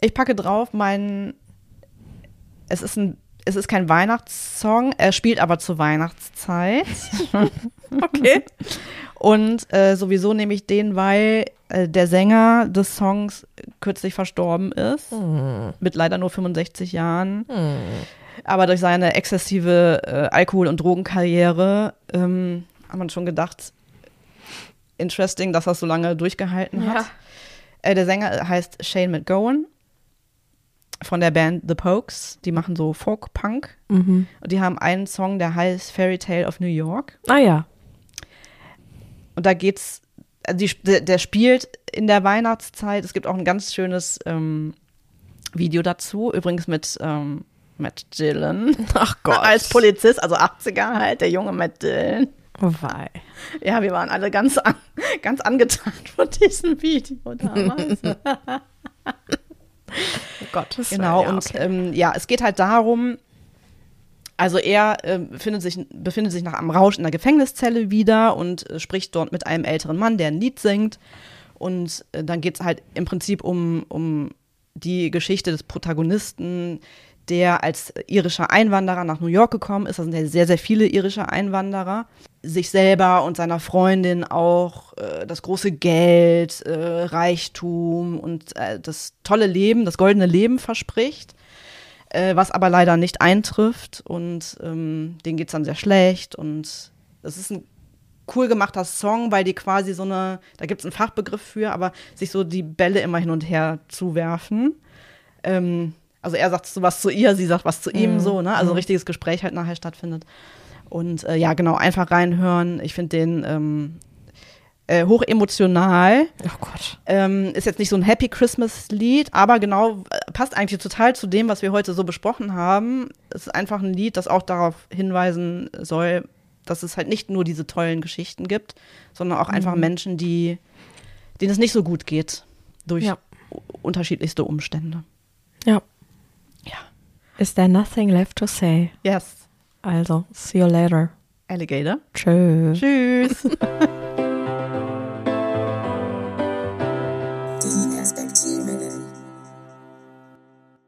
Ich packe drauf mein. Es ist ein. Es ist kein Weihnachtssong, er spielt aber zur Weihnachtszeit. [LAUGHS] Okay. Und äh, sowieso nehme ich den, weil äh, der Sänger des Songs kürzlich verstorben ist. Mit leider nur 65 Jahren. Aber durch seine exzessive äh, Alkohol- und Drogenkarriere ähm, hat man schon gedacht, interesting, dass er es so lange durchgehalten hat. Ja. Äh, der Sänger heißt Shane McGowan von der Band The Pokes. Die machen so Folk-Punk. Mhm. Und die haben einen Song, der heißt Fairy Tale of New York. Ah ja. Und da geht's, also die, der, der spielt in der Weihnachtszeit. Es gibt auch ein ganz schönes ähm, Video dazu, übrigens mit ähm, Matt Dillon. Ach Gott. [LAUGHS] Als Polizist, also 80er halt, der junge Matt Dillon. Oh wei. Ja, wir waren alle ganz, an, ganz angetan von diesem Video damals. [LAUGHS] Oh Gott. Genau, ja, und okay. ähm, ja, es geht halt darum, also er ähm, befindet, sich, befindet sich nach einem Rausch in der Gefängniszelle wieder und äh, spricht dort mit einem älteren Mann, der ein Lied singt. Und äh, dann geht es halt im Prinzip um, um die Geschichte des Protagonisten, der als irischer Einwanderer nach New York gekommen ist. Da sind ja sehr, sehr viele irische Einwanderer. Sich selber und seiner Freundin auch äh, das große Geld, äh, Reichtum und äh, das tolle Leben, das goldene Leben verspricht, äh, was aber leider nicht eintrifft. Und ähm, denen geht es dann sehr schlecht. Und das ist ein cool gemachter Song, weil die quasi so eine, da gibt es einen Fachbegriff für, aber sich so die Bälle immer hin und her zuwerfen. Ähm, also er sagt so was zu ihr, sie sagt was zu ihm, so, ne? Also ein richtiges Gespräch halt nachher stattfindet. Und äh, ja, genau, einfach reinhören. Ich finde den ähm, äh, hoch emotional. Oh Gott. Ähm, ist jetzt nicht so ein Happy Christmas-Lied, aber genau, äh, passt eigentlich total zu dem, was wir heute so besprochen haben. Es ist einfach ein Lied, das auch darauf hinweisen soll, dass es halt nicht nur diese tollen Geschichten gibt, sondern auch einfach Menschen, die, denen es nicht so gut geht durch Ja. unterschiedlichste Umstände. Ja. Ja. Is there nothing left to say? Yes. Also, see you later. Alligator. Tschüss. Tschüss. [LAUGHS]